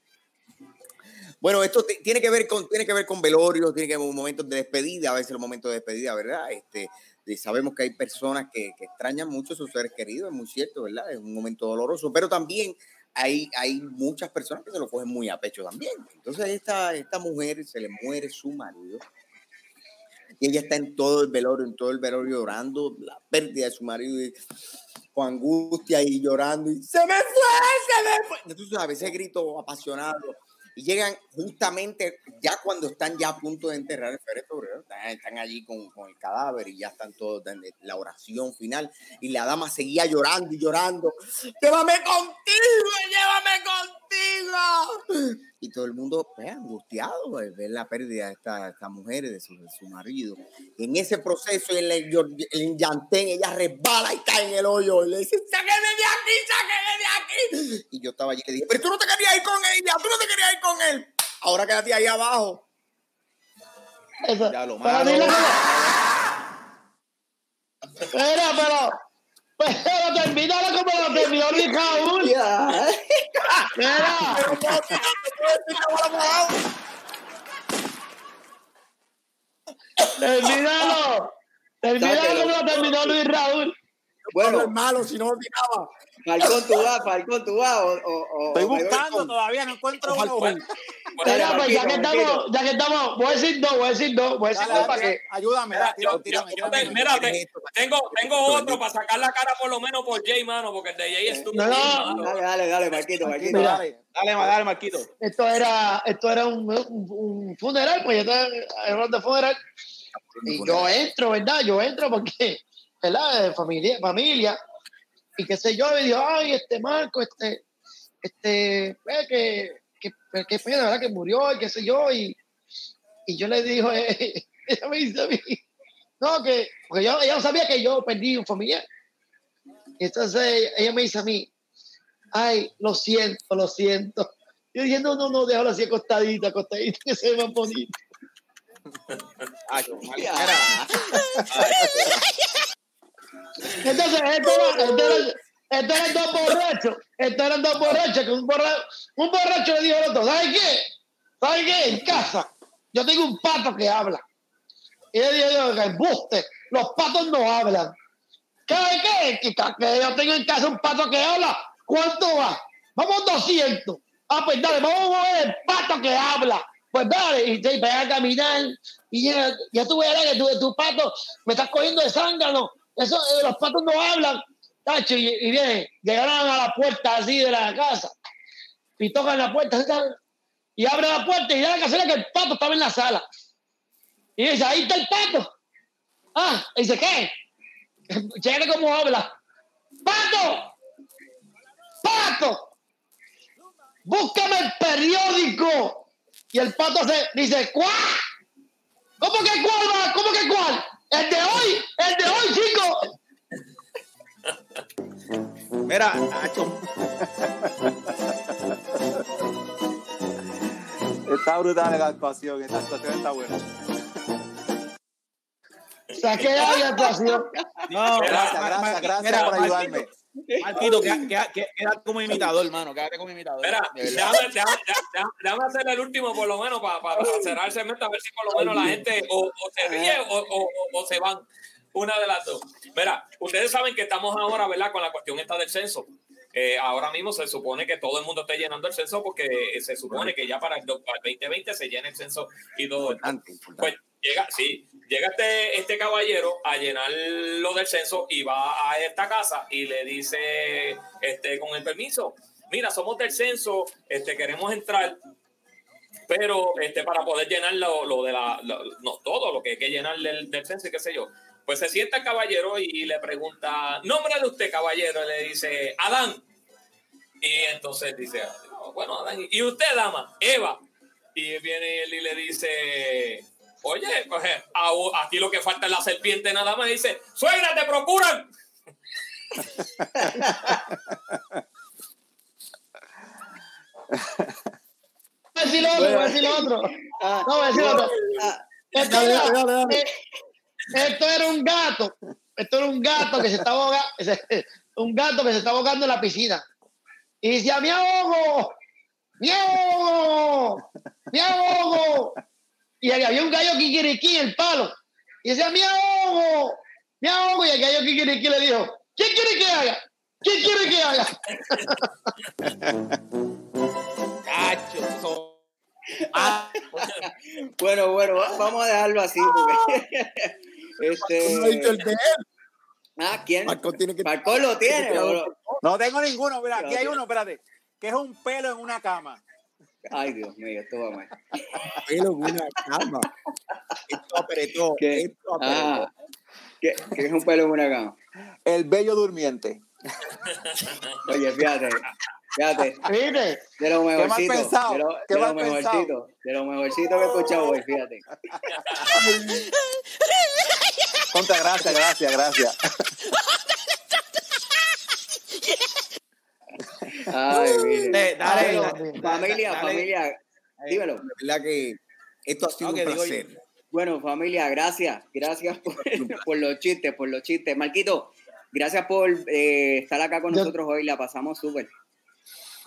Bueno, esto ti- tiene que ver con, tiene que ver con velorios, tiene que ver con momentos de despedida, a veces los momentos de despedida, ¿verdad? Este, y sabemos que hay personas que, que extrañan mucho a sus seres queridos, es muy cierto, ¿verdad? Es un momento doloroso, pero también hay, hay muchas personas que se lo cogen muy a pecho también. Entonces, esta, esta mujer se le muere su marido y ella está en todo el velorio, en todo el velorio llorando la pérdida de su marido y con angustia y llorando y se me fue, se me fue. Entonces, a veces grito apasionado y llegan justamente ya cuando están ya a punto de enterrar el féretro, están, allí con, con el cadáver y ya están todos en la oración final y la dama seguía llorando y llorando, llévame contigo, llévame contigo. Y todo el mundo pues, angustiado de ver la pérdida de esta, esta mujer, de su, de su marido. En ese proceso, en el, llantén, ella resbala y cae en el hoyo y le dice, sáqueme de aquí, sáqueme de aquí. Y yo estaba allí y le dije, pero tú no te querías ir con ella, tú no te querías ir con él. Ahora quédate ahí abajo. Eso. Ya lo Pero malo. dile que- Mira, pero. Pero termínalo como lo terminó Luis Raúl. Mira. Termínalo. Termínalo como lo terminó Luis Raúl. Bueno, Bueno, malo, si no tiraba. Falcón, tú vas, Falcón, tú vas. O, o, o- Estoy buscando, todavía no encuentro uno. bueno. Mira, pues ya que estamos, ya que estamos, voy a decir dos, voy a decir dos, voy a decir dos para que. ayúdame, tírame, tírame, mira, te- tengo, tengo otro para sacar la cara por lo menos por Jay, mano, porque el de Jay es No, no. Dale, dale, dale, Marquito, Marquito. Mira. Dale. Dale, ma- dale, Marquito. Esto era, esto era un, un, un funeral, pues yo estaba en de funeral. Y yo entro, ¿verdad? Yo entro porque, ¿verdad? De familia, familia. Y qué sé yo, y digo, ay, este Marco, este, este, ve que, que, que- pena, ¿verdad? Que murió, y qué sé yo. Y, y yo le digo, eh, ella me dice a mí, no, que, porque yo, ella no sabía que yo perdí un familiar. Y entonces ella me dice a mí, ay, lo siento, lo siento. Yo dije, no, no, no, déjalo así acostadita, acostadita, que se ve más bonito. Ay, Entonces, esto era, esto era, esto dos borrachos, esto eran dos borrachos, que un borracho, un borracho le dijo al otro, ¿sabes qué? ¿Sabes qué? En casa, yo tengo un pato que habla. Y él dijo, embuste, los patos no hablan. ¿Sabe qué? Que yo tengo en casa un pato que habla. ¿Cuánto va? Vamos 200. Ah, pues dale, vamos a ver el pato que habla. Pues dale, y te vas a caminar. Y ya, ya tú verás que tu, tu pato me estás cogiendo de zángano. Eso, eh, los patos no hablan. Tacho, y, y viene, llegaron a la puerta así de la casa. Y tocan la puerta. Y abre la puerta y da la casera que el pato estaba en la sala. Y dice, ahí está el pato. Ah, y dice, ¿qué? Chécate cómo habla. ¡Pato! ¡Pato! ¡Búscame el periódico! Y el pato se dice, ¿cuál? ¿Cómo que cuál va? ¿Cómo que cuál? El de hoy, el de hoy, chico. mira, Acho, Está brutal la actuación, esta actuación está buena. Saqué ahí actuación. no, Gracias, gracias, gracias mira, por Marquito, ayudarme. Marquito, queda- queda- queda- quédate como imitador, hermano, quédate como imitador. Espera, déjame, déjame, déjame- déjame hacer el último por lo menos para, cerrar el segmento, a ver si por lo menos la gente o, o se ríe o, o- o- o se van. Una de las dos. Mira, ustedes saben que estamos ahora, ¿verdad? Con la cuestión esta del censo. Eh, ahora mismo se supone que todo el mundo esté llenando el censo porque se supone que ya para el, do- para el 2020 se llena el censo y todo. Importante, importante. Pues llega, sí, llega este, este caballero a llenar lo del censo y va a esta casa y le dice, este, con el permiso, mira, somos del censo, este, queremos entrar, pero este, para poder llenar lo, lo de la, no, todo lo que hay que llenar del, del censo y qué sé yo. Pues se sienta el caballero y le pregunta, nómbrale usted, caballero, y le dice, Adán. Y entonces dice, "Oh, bueno, Adán, ¿y usted, dama? Eva. Y viene él y le dice, oye, pues eh, a- aquí lo que falta es la serpiente nada más. Y dice, suegra, te procuran. Voy a decir lo otro, voy a decir lo otro. Ah, No, voy a decir lo otro. ah, Esto Dale, era, dale, dale, dale. eh, esto era un gato. Esto era un gato que se estaba ahogando, un gato que se estaba ahogando en la piscina. Y decía, ¡me ahogo! ¡Me ahogo! ¡Me ahogo! Y ahí había un gallo kikiriki en el palo. Y decía, ¡me ahogo! ¡Me ahogo! Y el gallo kikiriki le dijo, ¿qué quiere que haga? ¿Qué quiere que haga? Cacho, so- Ah, Bueno, bueno, va- vamos a dejarlo así porque este ah, ¿quién? Marco tiene que. Marco lo tiene, bro. No tengo ninguno. Mira, aquí hay uno, espérate. Que es un pelo en una cama. Ay, Dios mío, esto va mal. Pelo en una cama. Esto apretó. ¿Qué? Esto apretó. Ah, ¿qué, qué es un pelo en una cama? El bello durmiente. Oye, fíjate, fíjate, ¿Viste? de lo mejorcito, pensado, de lo, qué de lo mal pensado. mejorcito, de lo mejorcito que he escuchado hoy, fíjate. Contra, gracias, gracias, gracias. Ay, mire. Eh, dale, dale, familia, dale. familia, dímelo. Verdad que esto ha sido un digo placer. Bueno, familia, gracias. Gracias por, por los chistes, por los chistes. Marquito, gracias por eh, estar acá con nosotros hoy. La pasamos súper.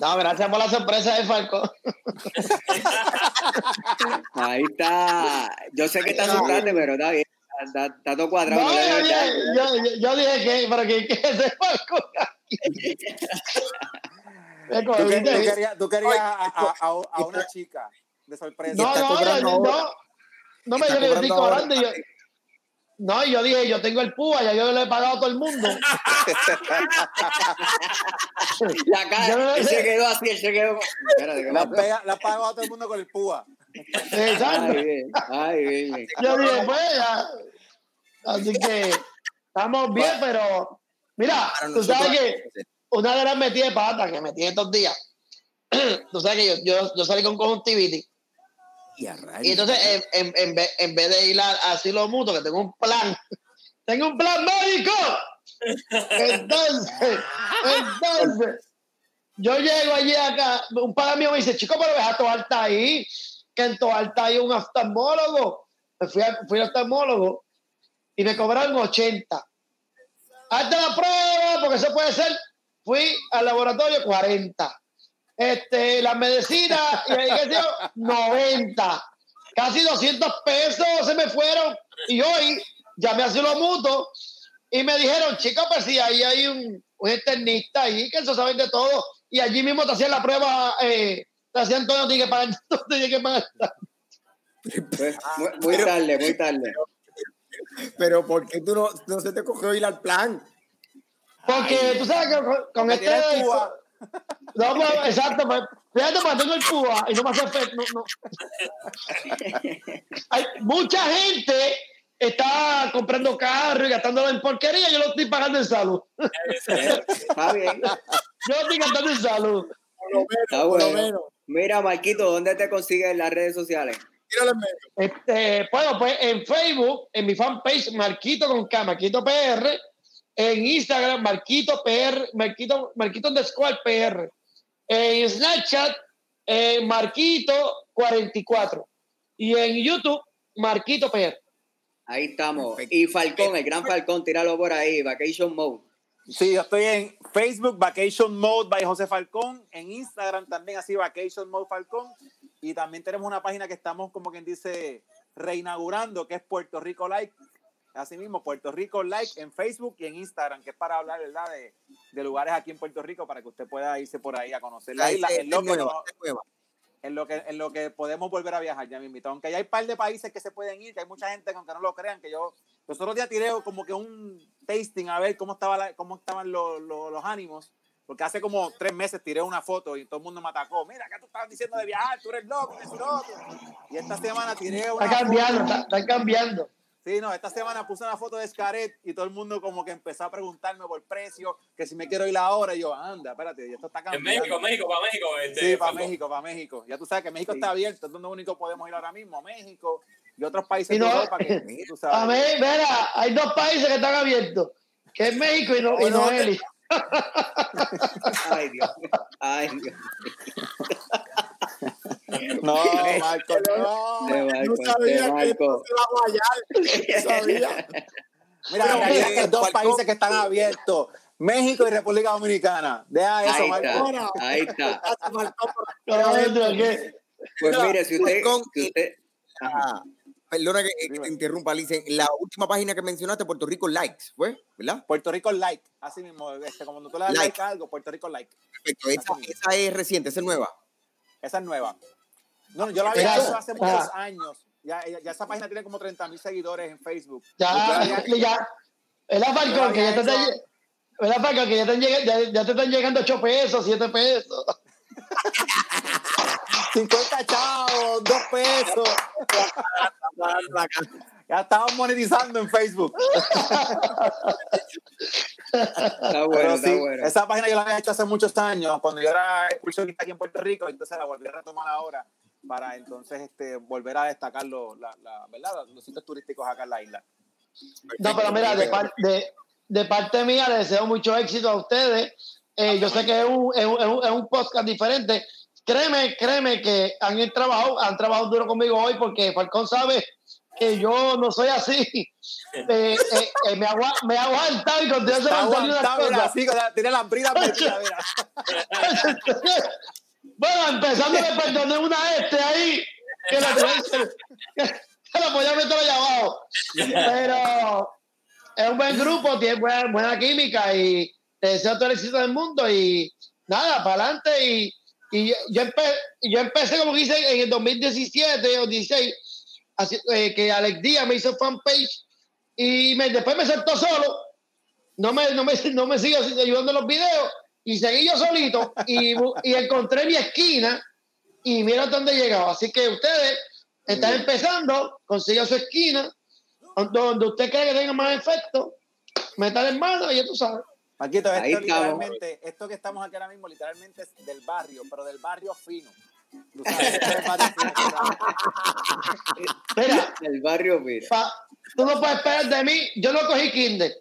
No, gracias por la sorpresa de Falco. Ahí está. Yo sé que está No. asustaste, pero está bien. Está, está todo cuadrado. No, yo, dije, yo, dije que, pero que, que ese Falco. Tú, querías, tú querías a, a- a- a una chica de sorpresa. No, no, no, no. No me yo le estoy cobrando yo- no, y yo dije, yo tengo el púa, ya yo le he pagado a todo el mundo. La cara, Yo no él sé. se quedó así, se quedó. Espérate, ¿qué La, pega, la a todo el mundo con el púa. Exacto. Ay, bien, ay, bien, bien. Yo dije, pues ya. Así que estamos bien, pero mira, tú sabes que una de las metidas de pata que metí estos días, tú sabes que yo, yo, yo salí con conjuntivitis. Y a rayos. Y entonces, en, en, en vez, en vez de ir a a asilo mutuo, que tengo un plan, tengo un plan médico. Entonces, entonces, yo llego allí acá, un pana mío me dice, chico, pero deja Toalta ahí, que en Toalta hay un oftalmólogo. Me fui, a- fui al oftalmólogo y me cobraron 80. Hazte la prueba, porque eso puede ser. Fui al laboratorio 40 este, las medicinas, y ahí yo, 90. Casi 200 pesos se me fueron. Y hoy llamé a Silo Mutuo y me dijeron, chicos, pues si ahí hay un, un internista ahí que eso saben de todo. Y allí mismo te hacían la prueba, eh, te hacían todo, no tienes que pagar, no tienes que pagar. Pues, muy, muy tarde, muy tarde. Pero ¿por qué tú no, no se te cogió ir al plan? Porque tú sabes que con, con este. tiré el púa. No, pues, exacto, pues, fíjate, pues tengo el púa y no me hace efecto. No, no. Hay mucha gente está comprando carro y gastándolo en porquería. Yo lo estoy pagando en salud. Está bien. Yo lo estoy gastando en salud. Por lo menos, Está por lo bueno. menos. Mira, Marquito, ¿dónde te consigues en las redes sociales? Tírale en medio. Este, bueno, pues en Facebook, en mi fanpage, Marquito con K, Marquito PR. En Instagram, Marquito PR, Marquito, Marquito underscore PR. En Snapchat, eh, Marquito44. Y en YouTube, Marquito PR. Ahí estamos. Perfecto. Y Falcón, el gran Falcón, tíralo por ahí, Vacation Mode. Sí, yo estoy en Facebook, Vacation Mode by José Falcón. En Instagram también así, Vacation Mode Falcón. Y también tenemos una página que estamos, como quien dice, reinaugurando, que es Puerto Rico Like. Así mismo, Puerto Rico Like en Facebook y en Instagram, que es para hablar, ¿verdad? De, de lugares aquí en Puerto Rico para que usted pueda irse por ahí a conocer la isla. En lo, que no- en, lo que, en lo que podemos volver a viajar, ya me invito. Aunque ya hay un par de países que se pueden ir, que hay mucha gente que aunque no lo crean, que yo los otros días tiré como que un tasting a ver cómo, estaba la- cómo estaban los, los, los ánimos. Porque hace como tres meses tiré una foto y todo el mundo me atacó. Mira, ¿qué tú estabas diciendo de viajar? Tú eres loco, que es loco. Y esta semana tiré una Está cambiando, foto- está, está cambiando. Sí, no, esta semana puse una foto de Scaret y todo el mundo como que empezó a preguntarme por precio, que si me quiero ir ahora. Y yo, anda, espérate, esto está En cambiando. México, México, para México. Este, Sí, para. México, para México. Ya tú sabes que México Sí. está abierto, es donde único podemos ir ahora mismo, México y otros países Y no- de Europa que tú sabes. A ver, mira, hay dos países que están abiertos, que es México y, no, y Bueno, Noeli. Ay, Dios. Ay, Dios. No, Marco, no. De Marco, no sabía de que Marco. esto se iba a. No sabía. Mira, realidad eh, hay dos países que están abiertos. México y República Dominicana. Deja eso, Ahí Marco. está, ahí está. Pues mire, si usted, si usted Ajá. Ah, perdona que, que te interrumpa, Alice. La última página que mencionaste, Puerto Rico Likes, ¿fue? ¿Verdad? Puerto Rico like. Así mismo, este, como tú le das Like. like a algo, Puerto Rico like. Perfecto. Esa, esa es reciente, esa es nueva. Esa es nueva. No, yo la había hecho hace muchos años. Ya, ya, ya esa página tiene como 30 mil seguidores en Facebook. Ya, ya. ¿Verdad, Falcón? Que ya te están lle- ¿Verdad, Falcón? Que ya te, lleg- ya, ya te están llegando 8 pesos, 7 pesos. 50 chavos, 2 pesos. Ya estamos monetizando en Facebook. Está bueno, Pero está sí, bueno. esa página yo la había hecho hace muchos años, cuando yo era excursionista aquí en Puerto Rico, entonces la volví a retomar ahora para entonces este, volver a destacar lo- la, la- ¿verdad? los sitios turísticos acá en la isla. No, pero mira, de, par- de, de parte mía les deseo mucho éxito a ustedes. Eh, yo sé que es un, es, un, es un- podcast diferente. Créeme, créeme que han trabajado, han trabajado duro conmigo hoy porque Falcón sabe que yo no soy así. Eh, eh, eh, me, agua, me aguantado y continúo Está aguantando unas aguantado, mira, cosas. así, o sea, tiene las bridas metidas, mira. bueno, empezando le perdoné una este ahí que la, que, que la meter allá abajo. Pero es un buen grupo, tiene buena, química y te deseo todo el éxito del mundo y nada, para adelante. Y, y yo, empe- yo empecé, como dice, en el 2017 o 16, así, eh, que Alex Díaz me hizo fanpage y me, después me sentó solo. No me, no me, no me sigue ayudando en los videos y seguí yo solito y, y encontré mi esquina y mira dónde he llegado. Así que ustedes están empezando, consigan su esquina, donde usted cree que tenga más efecto, metan en mano y ya tú sabes. Marquito, esto, Ahí literalmente, esto que estamos aquí ahora mismo, literalmente es del barrio, pero del barrio fino. Tú sabes, es el barrio fino, Mira, El barrio, mira. pa- tú no puedes esperar de mí. Yo no cogí kinder.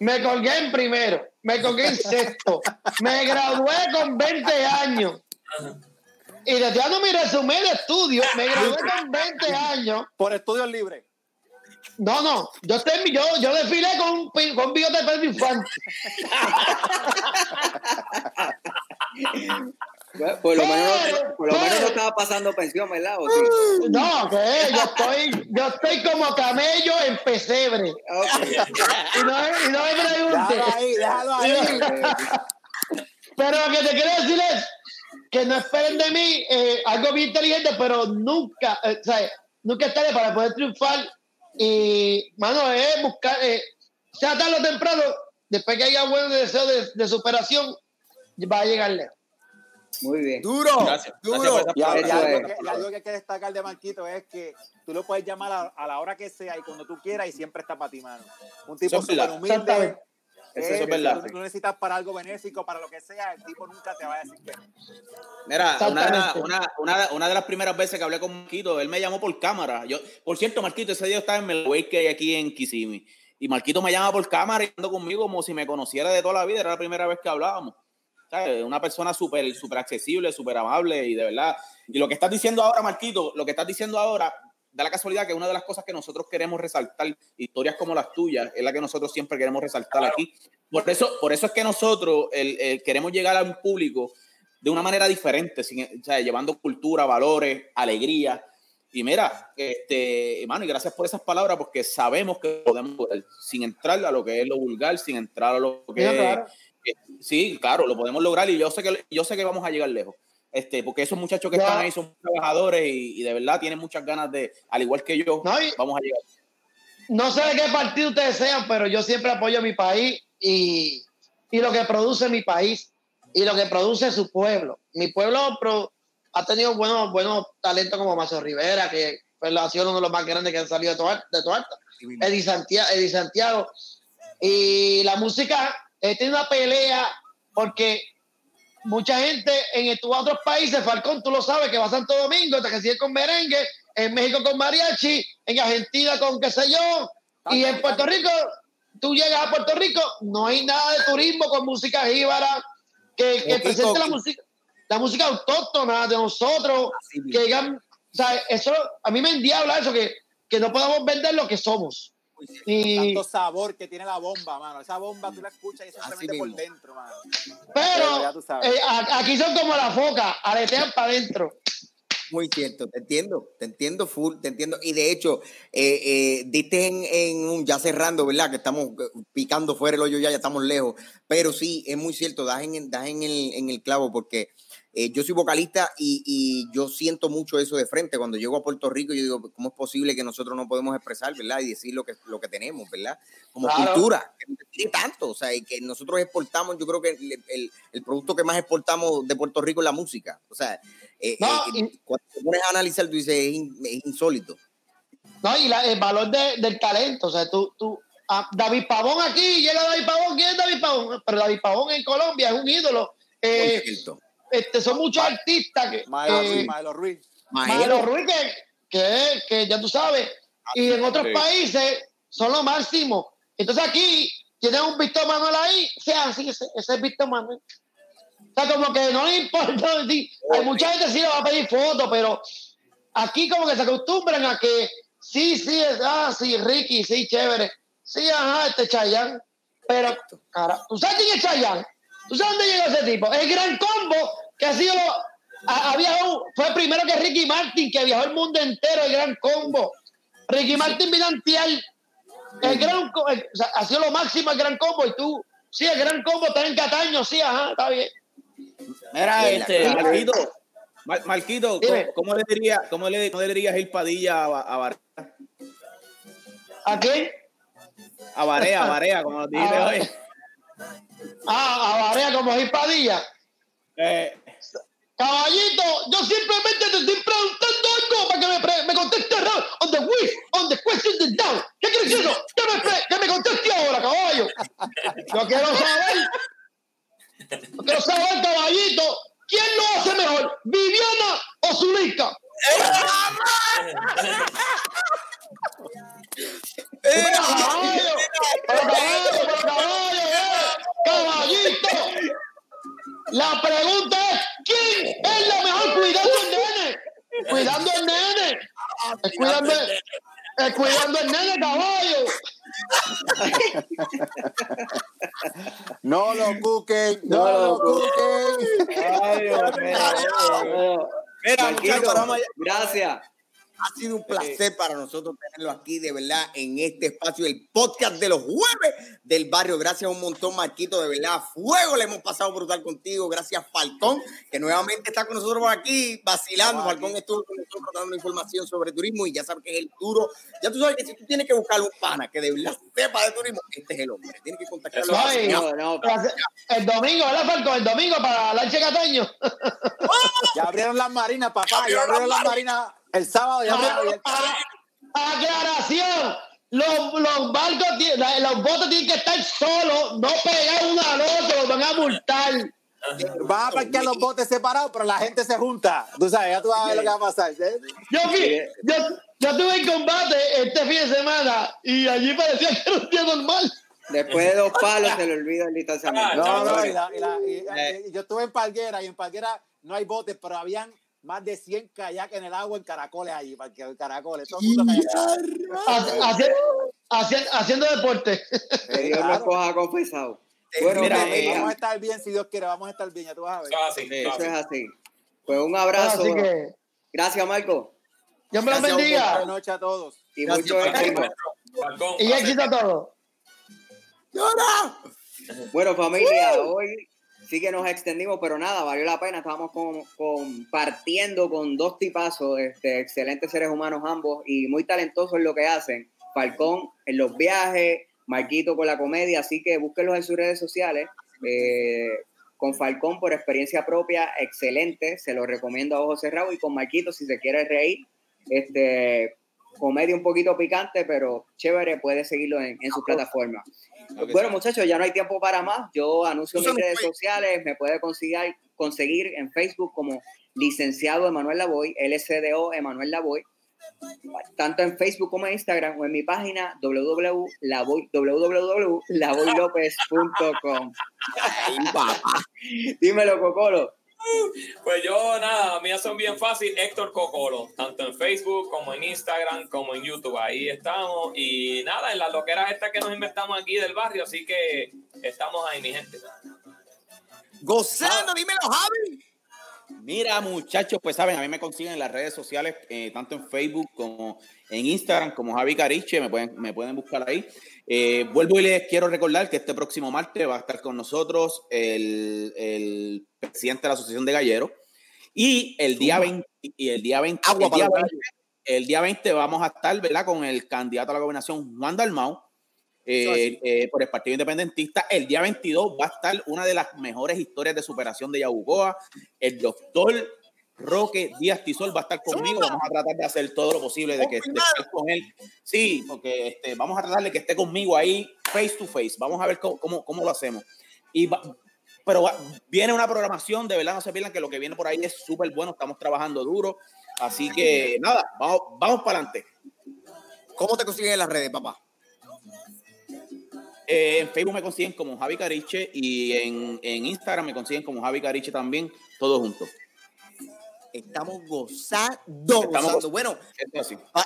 Me colgué en primero, me colgué en sexto, me gradué con 20 años. Y desde dando mi resumen de estudio, me gradué con 20 años. Por estudios libres. No, no, yo, estoy, yo, yo desfilé con con un bigote de Pedro Infante. Por lo menos, por lo menos no estaba pasando pensión, ¿verdad? ¿O sí? No, que yo estoy, yo estoy como camello en pesebre. Y no, y no me pregunte. Déjalo ahí, déjalo ahí. Pero lo que te quiero decir es que no esperen de mí eh, algo bien inteligente, pero nunca, eh, ¿sabes? Nunca es tarde para poder triunfar. Y, mano, es buscar, eh, sea tarde o temprano, después que haya buen deseo de, de superación, va a llegar lejos. Muy bien. Duro, Gracias, duro. gracias por esa Y, algo- que, y algo que hay que destacar de Marquito es que tú lo puedes llamar a, a la hora que sea y cuando tú quieras y siempre está para ti, mano. Un tipo súper humilde. Eso es eh, verdad. Si tú necesitas para algo benéfico, para lo que sea, el tipo nunca te va a decir que no. Mira, una, una, una, una de las primeras veces que hablé con Marquito, él me llamó por cámara. Yo, por cierto, Marquito, ese día estaba en Melway que hay aquí en Kissimmee. Y Marquito me llama por cámara y ando conmigo como si me conociera de toda la vida. Era la primera vez que hablábamos. ¿Sabes? Una persona súper súper accesible, súper amable y de verdad. Y lo que estás diciendo ahora, Marquito, lo que estás diciendo ahora, da la casualidad que una de las cosas que nosotros queremos resaltar, historias como las tuyas, es la que nosotros siempre queremos resaltar aquí. Por eso, por eso es que nosotros el- el queremos llegar a un público de una manera diferente, sin, o sea, llevando cultura, valores, alegría. Y mira, este, hermano, y gracias por esas palabras, porque sabemos que podemos, sin entrar a lo que es lo vulgar, sin entrar a lo que Mira, es- claro. Que- sí, claro, lo podemos lograr y yo sé que yo sé que vamos a llegar lejos. Este, porque esos muchachos que Ya. están ahí son trabajadores y, y de verdad tienen muchas ganas de, al igual que yo, No, y- vamos a llegar. no sé de qué partido ustedes sean, pero yo siempre apoyo a mi país y, y lo que produce mi país y lo que produce su pueblo. Mi pueblo pro- ha tenido buenos, buenos talentos como Mazo Rivera, que pues, ha sido uno de los más grandes que han salido de Toar- de Toalta. Eddie Santiago, Eddie Santiago. Y la música eh, tiene una pelea porque mucha gente en estos otros países, Falcón, tú lo sabes, que va a Santo Domingo, te recibe con merengue, en México con mariachi, en Argentina con qué sé yo, y en Puerto Rico, tú llegas a Puerto Rico, no hay nada de turismo con música jíbara que, que presente la música. la música autóctona de nosotros, que digan, o sea, eso, a mí me endiabla eso, que, que no podemos vender lo que somos. Y, Tanto sabor que tiene la bomba, mano. Esa bomba tú la escuchas y eso se mete por dentro, mano. pero ya tú sabes. eh, aquí son como la foca, aletean para adentro. Muy cierto, te entiendo, te entiendo full, te entiendo. Y de hecho, eh, eh, diste en, en un, ya cerrando, ¿verdad? Que estamos eh, picando fuera el hoyo ya, ya estamos lejos. Pero sí, es muy cierto, das en, el- das en, el, en el clavo porque eh, yo soy vocalista y, y yo siento mucho eso de frente. Cuando llego a Puerto Rico, yo digo, ¿cómo es posible que nosotros no podemos expresar, ¿verdad? Y decir lo que, lo que tenemos, ¿verdad? Como Claro. cultura, que no tiene tanto, o sea, y que nosotros exportamos, yo creo que el, el- el producto que más exportamos de Puerto Rico es la música. O sea, eh, No, eh, y- cuando te pones a analizar, tú dices, es, in- es insólito. No, y la- el valor de- del talento. O sea, tú, tú, ah, David Pavón aquí, llega David Pavón, ¿quién es David Pavón? Pero David Pavón en Colombia es un ídolo. Eh, cierto. Este, son muchos artistas que. Maelo, eh, Ruiz, Maelo Ruiz. Maelo Maelo, Ruiz, que, que, que ya tú sabes, y en otros Sí. países son lo máximo. Entonces aquí tienen un Víctor Manuel ahí, sea, sí, ese, ese es Víctor Manuel. O sea, como que no le importa. sí, Hay mucha gente sí le va a pedir fotos, pero aquí como que se acostumbran a que sí, sí, es, ah, sí, Ricky, sí, chévere. Sí, ajá, este Chayanne. Pero, cara, ¿tú sabes quién es Chayanne? ¿Tú sabes dónde llegó ese tipo? El gran combo que ha sido, ha, ha viajado, fue primero que Ricky Martin, que viajó el mundo entero, el gran combo. Ricky Martin vino a antiar el gran, el- o sea, ha sido lo máximo el gran combo y tú, sí, el gran combo está en Cataño, sí, ajá, está bien. Mira, este, Marquito, Mar- Marquito. ¿cómo, cómo le diría, cómo le, cómo le dirías ir Padilla a, a Barea? ¿A quién? A Barea, a Barea, como dijiste Ah. hoy. Ah, a Barea como Gil Padilla. Eh, Caballito, yo simplemente te estoy preguntando algo para que me, pre- me conteste ahora. On the way, on the question the down. ¿Qué quiere decir eso? Que me, que me conteste ahora, caballo. Yo quiero saber. Yo quiero saber, caballito, ¿quién lo hace mejor? ¿Viviana o Zulica? Eh, caballito. La pregunta es, ¿quién es la mejor cuidando el nene? Cuidando el nene. Es cuidando, es cuidando el nene, caballo. No lo cuquen, No no, lo cuquen. ay, Dios mío. Mira, Marquito, muchachos, vamos allá. Gracias. Ha sido un placer para nosotros tenerlo aquí, de verdad, en este espacio, el podcast de los jueves del barrio. Gracias un montón, Marquito, de verdad. Fuego le hemos pasado brutal contigo. Gracias, Falcón, que nuevamente está con nosotros aquí, vacilando. Falcón estuvo con nosotros dando información sobre turismo y ya sabes que es el duro. Ya tú sabes que si tú tienes que buscar un pana que de verdad sepa de turismo, este es el hombre. Tienes que contactarlo. No, y- No, no, El domingo, ¿verdad, Falco? El domingo para Lanche Cataño. Ya abrieron las marinas, papá. Ya abrieron las marinas el sábado. Ya abrieron. Aclaración. Los, los barcos, los botes tienen que estar solos, no pegar uno al otro, los van a multar. Van a parquear los botes separados, pero la gente se junta. Tú sabes, ya tú vas a ver lo que va a pasar. ¿eh? Yo, fui, yo, yo tuve en combate este fin de semana y allí parecía que era un día normal. Después de dos palos se le olvida el distanciamiento. No, no, y, la- y la- y- y yo estuve en Palguera y en Palguera no hay botes, pero habían más de 100 kayaks en el agua en caracoles allí, porque en caracoles, todo el mundo kayak. Haci- haci- haci- haciendo deporte. Que Dios coja confesado. Bueno, Mira, familia, Vamos a estar bien, si Dios quiere, vamos a estar bien, ya tú vas a ver. Ah, sí, ah, eso es así. Pues un abrazo. Así que, Gracias, Marco. Dios me los Gracias, bendiga. Buenas noches a todos. Y Gracias, mucho éxito. Y éxito a todos. ¡Llora! Bueno, familia, hoy sí que nos extendimos, pero nada, valió la pena. Estábamos con- compartiendo con dos tipazos, este, excelentes seres humanos ambos y muy talentosos en lo que hacen. Falcón en los viajes, Marquito con la comedia, así que búsquenlos en sus redes sociales. Eh, con Falcón por experiencia propia, excelente, se lo recomiendo a ojos cerrados y con Marquito si se quiere reír, este, comedia un poquito picante, pero chévere, puede seguirlo en, en sus plataformas. Bueno, muchachos, ya no hay tiempo para más. Yo anuncio mis redes sociales. Me puede conseguir, conseguir en Facebook como licenciado Emanuel Lavoy, LCDO Emanuel Lavoy, tanto en Facebook como en Instagram o en mi página www.lavoy- www.lavoylopez.com. Dímelo, Cocolo. Pues yo, nada, mías son bien fácil. Héctor Cocolo, tanto en Facebook como en Instagram, como en YouTube. Ahí estamos. Y nada, en las loqueras estas que nos inventamos aquí del barrio. Así que estamos ahí, mi gente. Gozando, dímelo, Javi. Mira, muchachos, pues saben, a mí me consiguen en las redes sociales, eh, tanto en Facebook como en Instagram, como Javi Cariche, me pueden, me pueden buscar ahí. Eh, vuelvo y les quiero recordar que este próximo martes va a estar con nosotros el, el presidente de la Asociación de Galleros. Y el día 20, y el día 20, Agua el día para los 20, el día 20 vamos a estar, ¿verdad? Con el candidato a la gobernación, Juan Dalmau, eh, eh, por el Partido Independentista. El día 22 va a estar una de las mejores historias de superación de Yabucoa. El doctor Roque Díaz Tizol va a estar conmigo. Vamos a tratar de hacer todo lo posible de que estar con él. Sí, porque este, vamos a tratar de que esté conmigo ahí face to face. Vamos a ver cómo, cómo, cómo lo hacemos. Y va- pero va- viene una programación, de verdad, no se pierdan que lo que viene por ahí es súper bueno. Estamos trabajando duro. Así que nada, vamos, vamos para adelante. ¿Cómo te consiguen en las redes, papá? Eh, en Facebook me consiguen como Javi Cariche y en, en Instagram me consiguen como Javi Cariche también, todos juntos. Estamos gozando, Estamos gozando. Bueno,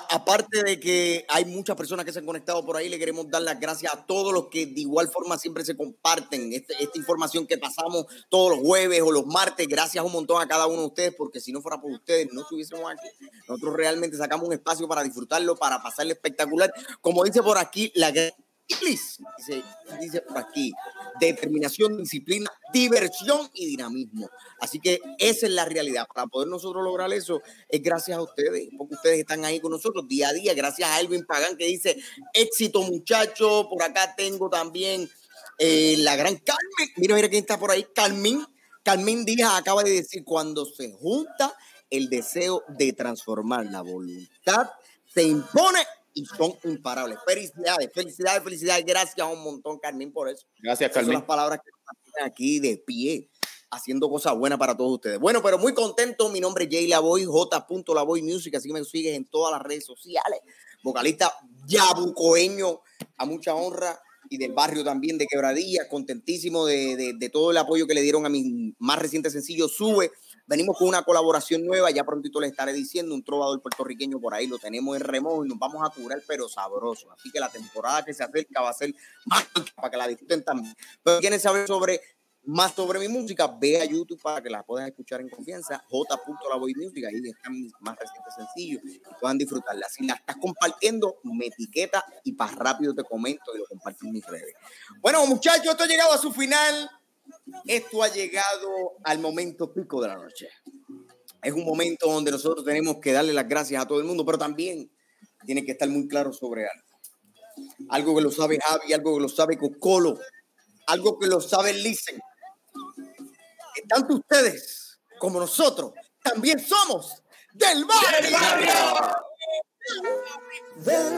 aparte de que hay muchas personas que se han conectado por ahí, le queremos dar las gracias a todos los que de igual forma siempre se comparten este- esta información que pasamos todos los jueves o los martes. Gracias un montón a cada uno de ustedes, porque si no fuera por ustedes, no estuviésemos aquí. Nosotros realmente sacamos un espacio para disfrutarlo, para pasarle espectacular. Como dice por aquí, la gran Iblis, dice, dice por aquí, determinación, disciplina, diversión y dinamismo. Así que esa es la realidad. Para poder nosotros lograr eso es gracias a ustedes, porque ustedes están ahí con nosotros día a día. Gracias a Elvin Pagán que dice, éxito muchacho. Por acá tengo también eh, la gran Carmen. Mira, mira quién está por ahí. Carmen. Carmen Díaz acaba de decir, cuando se junta el deseo de transformar la voluntad, se impone y son imparables. Felicidades, felicidades, felicidades. Gracias un montón, Carmen, por eso. Gracias, Esas son Carmen. las palabras que nos aquí de pie, haciendo cosas buenas para todos ustedes. Bueno, pero muy contento. Mi nombre es Jay Lavoy, J. Lavoy Music, así que me sigues en todas las redes sociales. Vocalista yabucoeño, a mucha honra y del barrio también de Quebradilla, contentísimo de, de- de todo el apoyo que le dieron a mi más reciente sencillo, Sube. Venimos con una colaboración nueva, ya prontito les estaré diciendo, un trovador puertorriqueño por ahí, lo tenemos en remojo y nos vamos a curar, pero sabroso. Así que la temporada que se acerca va a ser más para que la disfruten también. Pero quieren saber sobre más sobre mi música, ve a YouTube para que la puedan escuchar en confianza. J. La Music, ahí están mis más recientes sencillos y puedan disfrutarla. Si la estás compartiendo, me etiqueta y para rápido te comento y lo comparto en mis redes. Bueno, muchachos, esto ha llegado a su final. Esto ha llegado al momento pico de la noche. Es un momento donde nosotros tenemos que darle las gracias a todo el mundo, pero también tiene que estar muy claro sobre algo. Algo que lo sabe Javi, algo que lo sabe Cocolo, algo que lo sabe Listen. Tanto ustedes como nosotros también somos del barrio. Del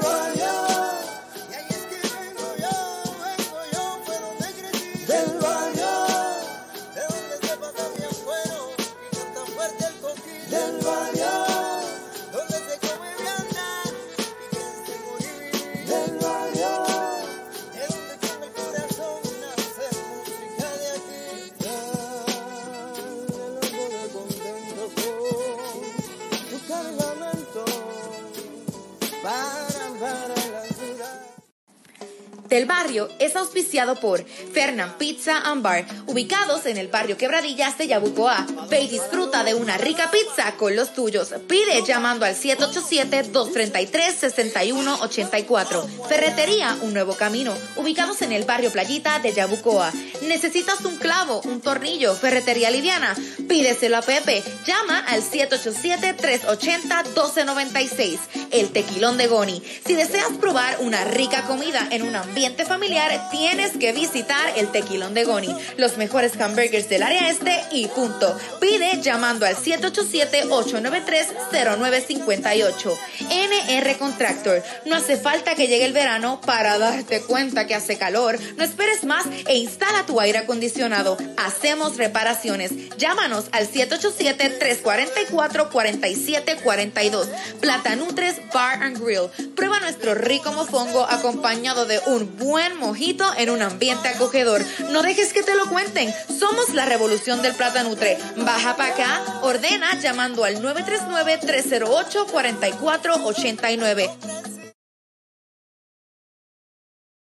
Del barrio es auspiciado por Fernand Pizza and Bar, ubicados en el barrio Quebradillas de Yabucoa. Ve y disfruta de una rica pizza con los tuyos. Pide llamando al 787-233-6184. Ferretería Un Nuevo Camino, ubicados en el barrio Playita de Yabucoa. ¿Necesitas un clavo, un tornillo, ferretería liviana? Pídeselo a Pepe. Llama al 787-380-1296. El Tequilón de Goni. Si deseas probar una rica comida en un ambiente familiar, tienes que visitar el Tequilón de Goni. Los mejores hamburgers del área este y punto. Pide llamando al 787-893-0958. NR Contractor. No hace falta que llegue el verano para darte cuenta que hace calor. No esperes más e instala tu aire acondicionado. Hacemos reparaciones. Llámanos al 787-344-4742. Plata Nutres Bar and Grill. Prueba nuestro rico mofongo acompañado de un un buen mojito en un ambiente acogedor. No dejes que te lo cuenten. Somos la revolución del Platanutre. Baja para acá, ordena llamando al 939-308-4489.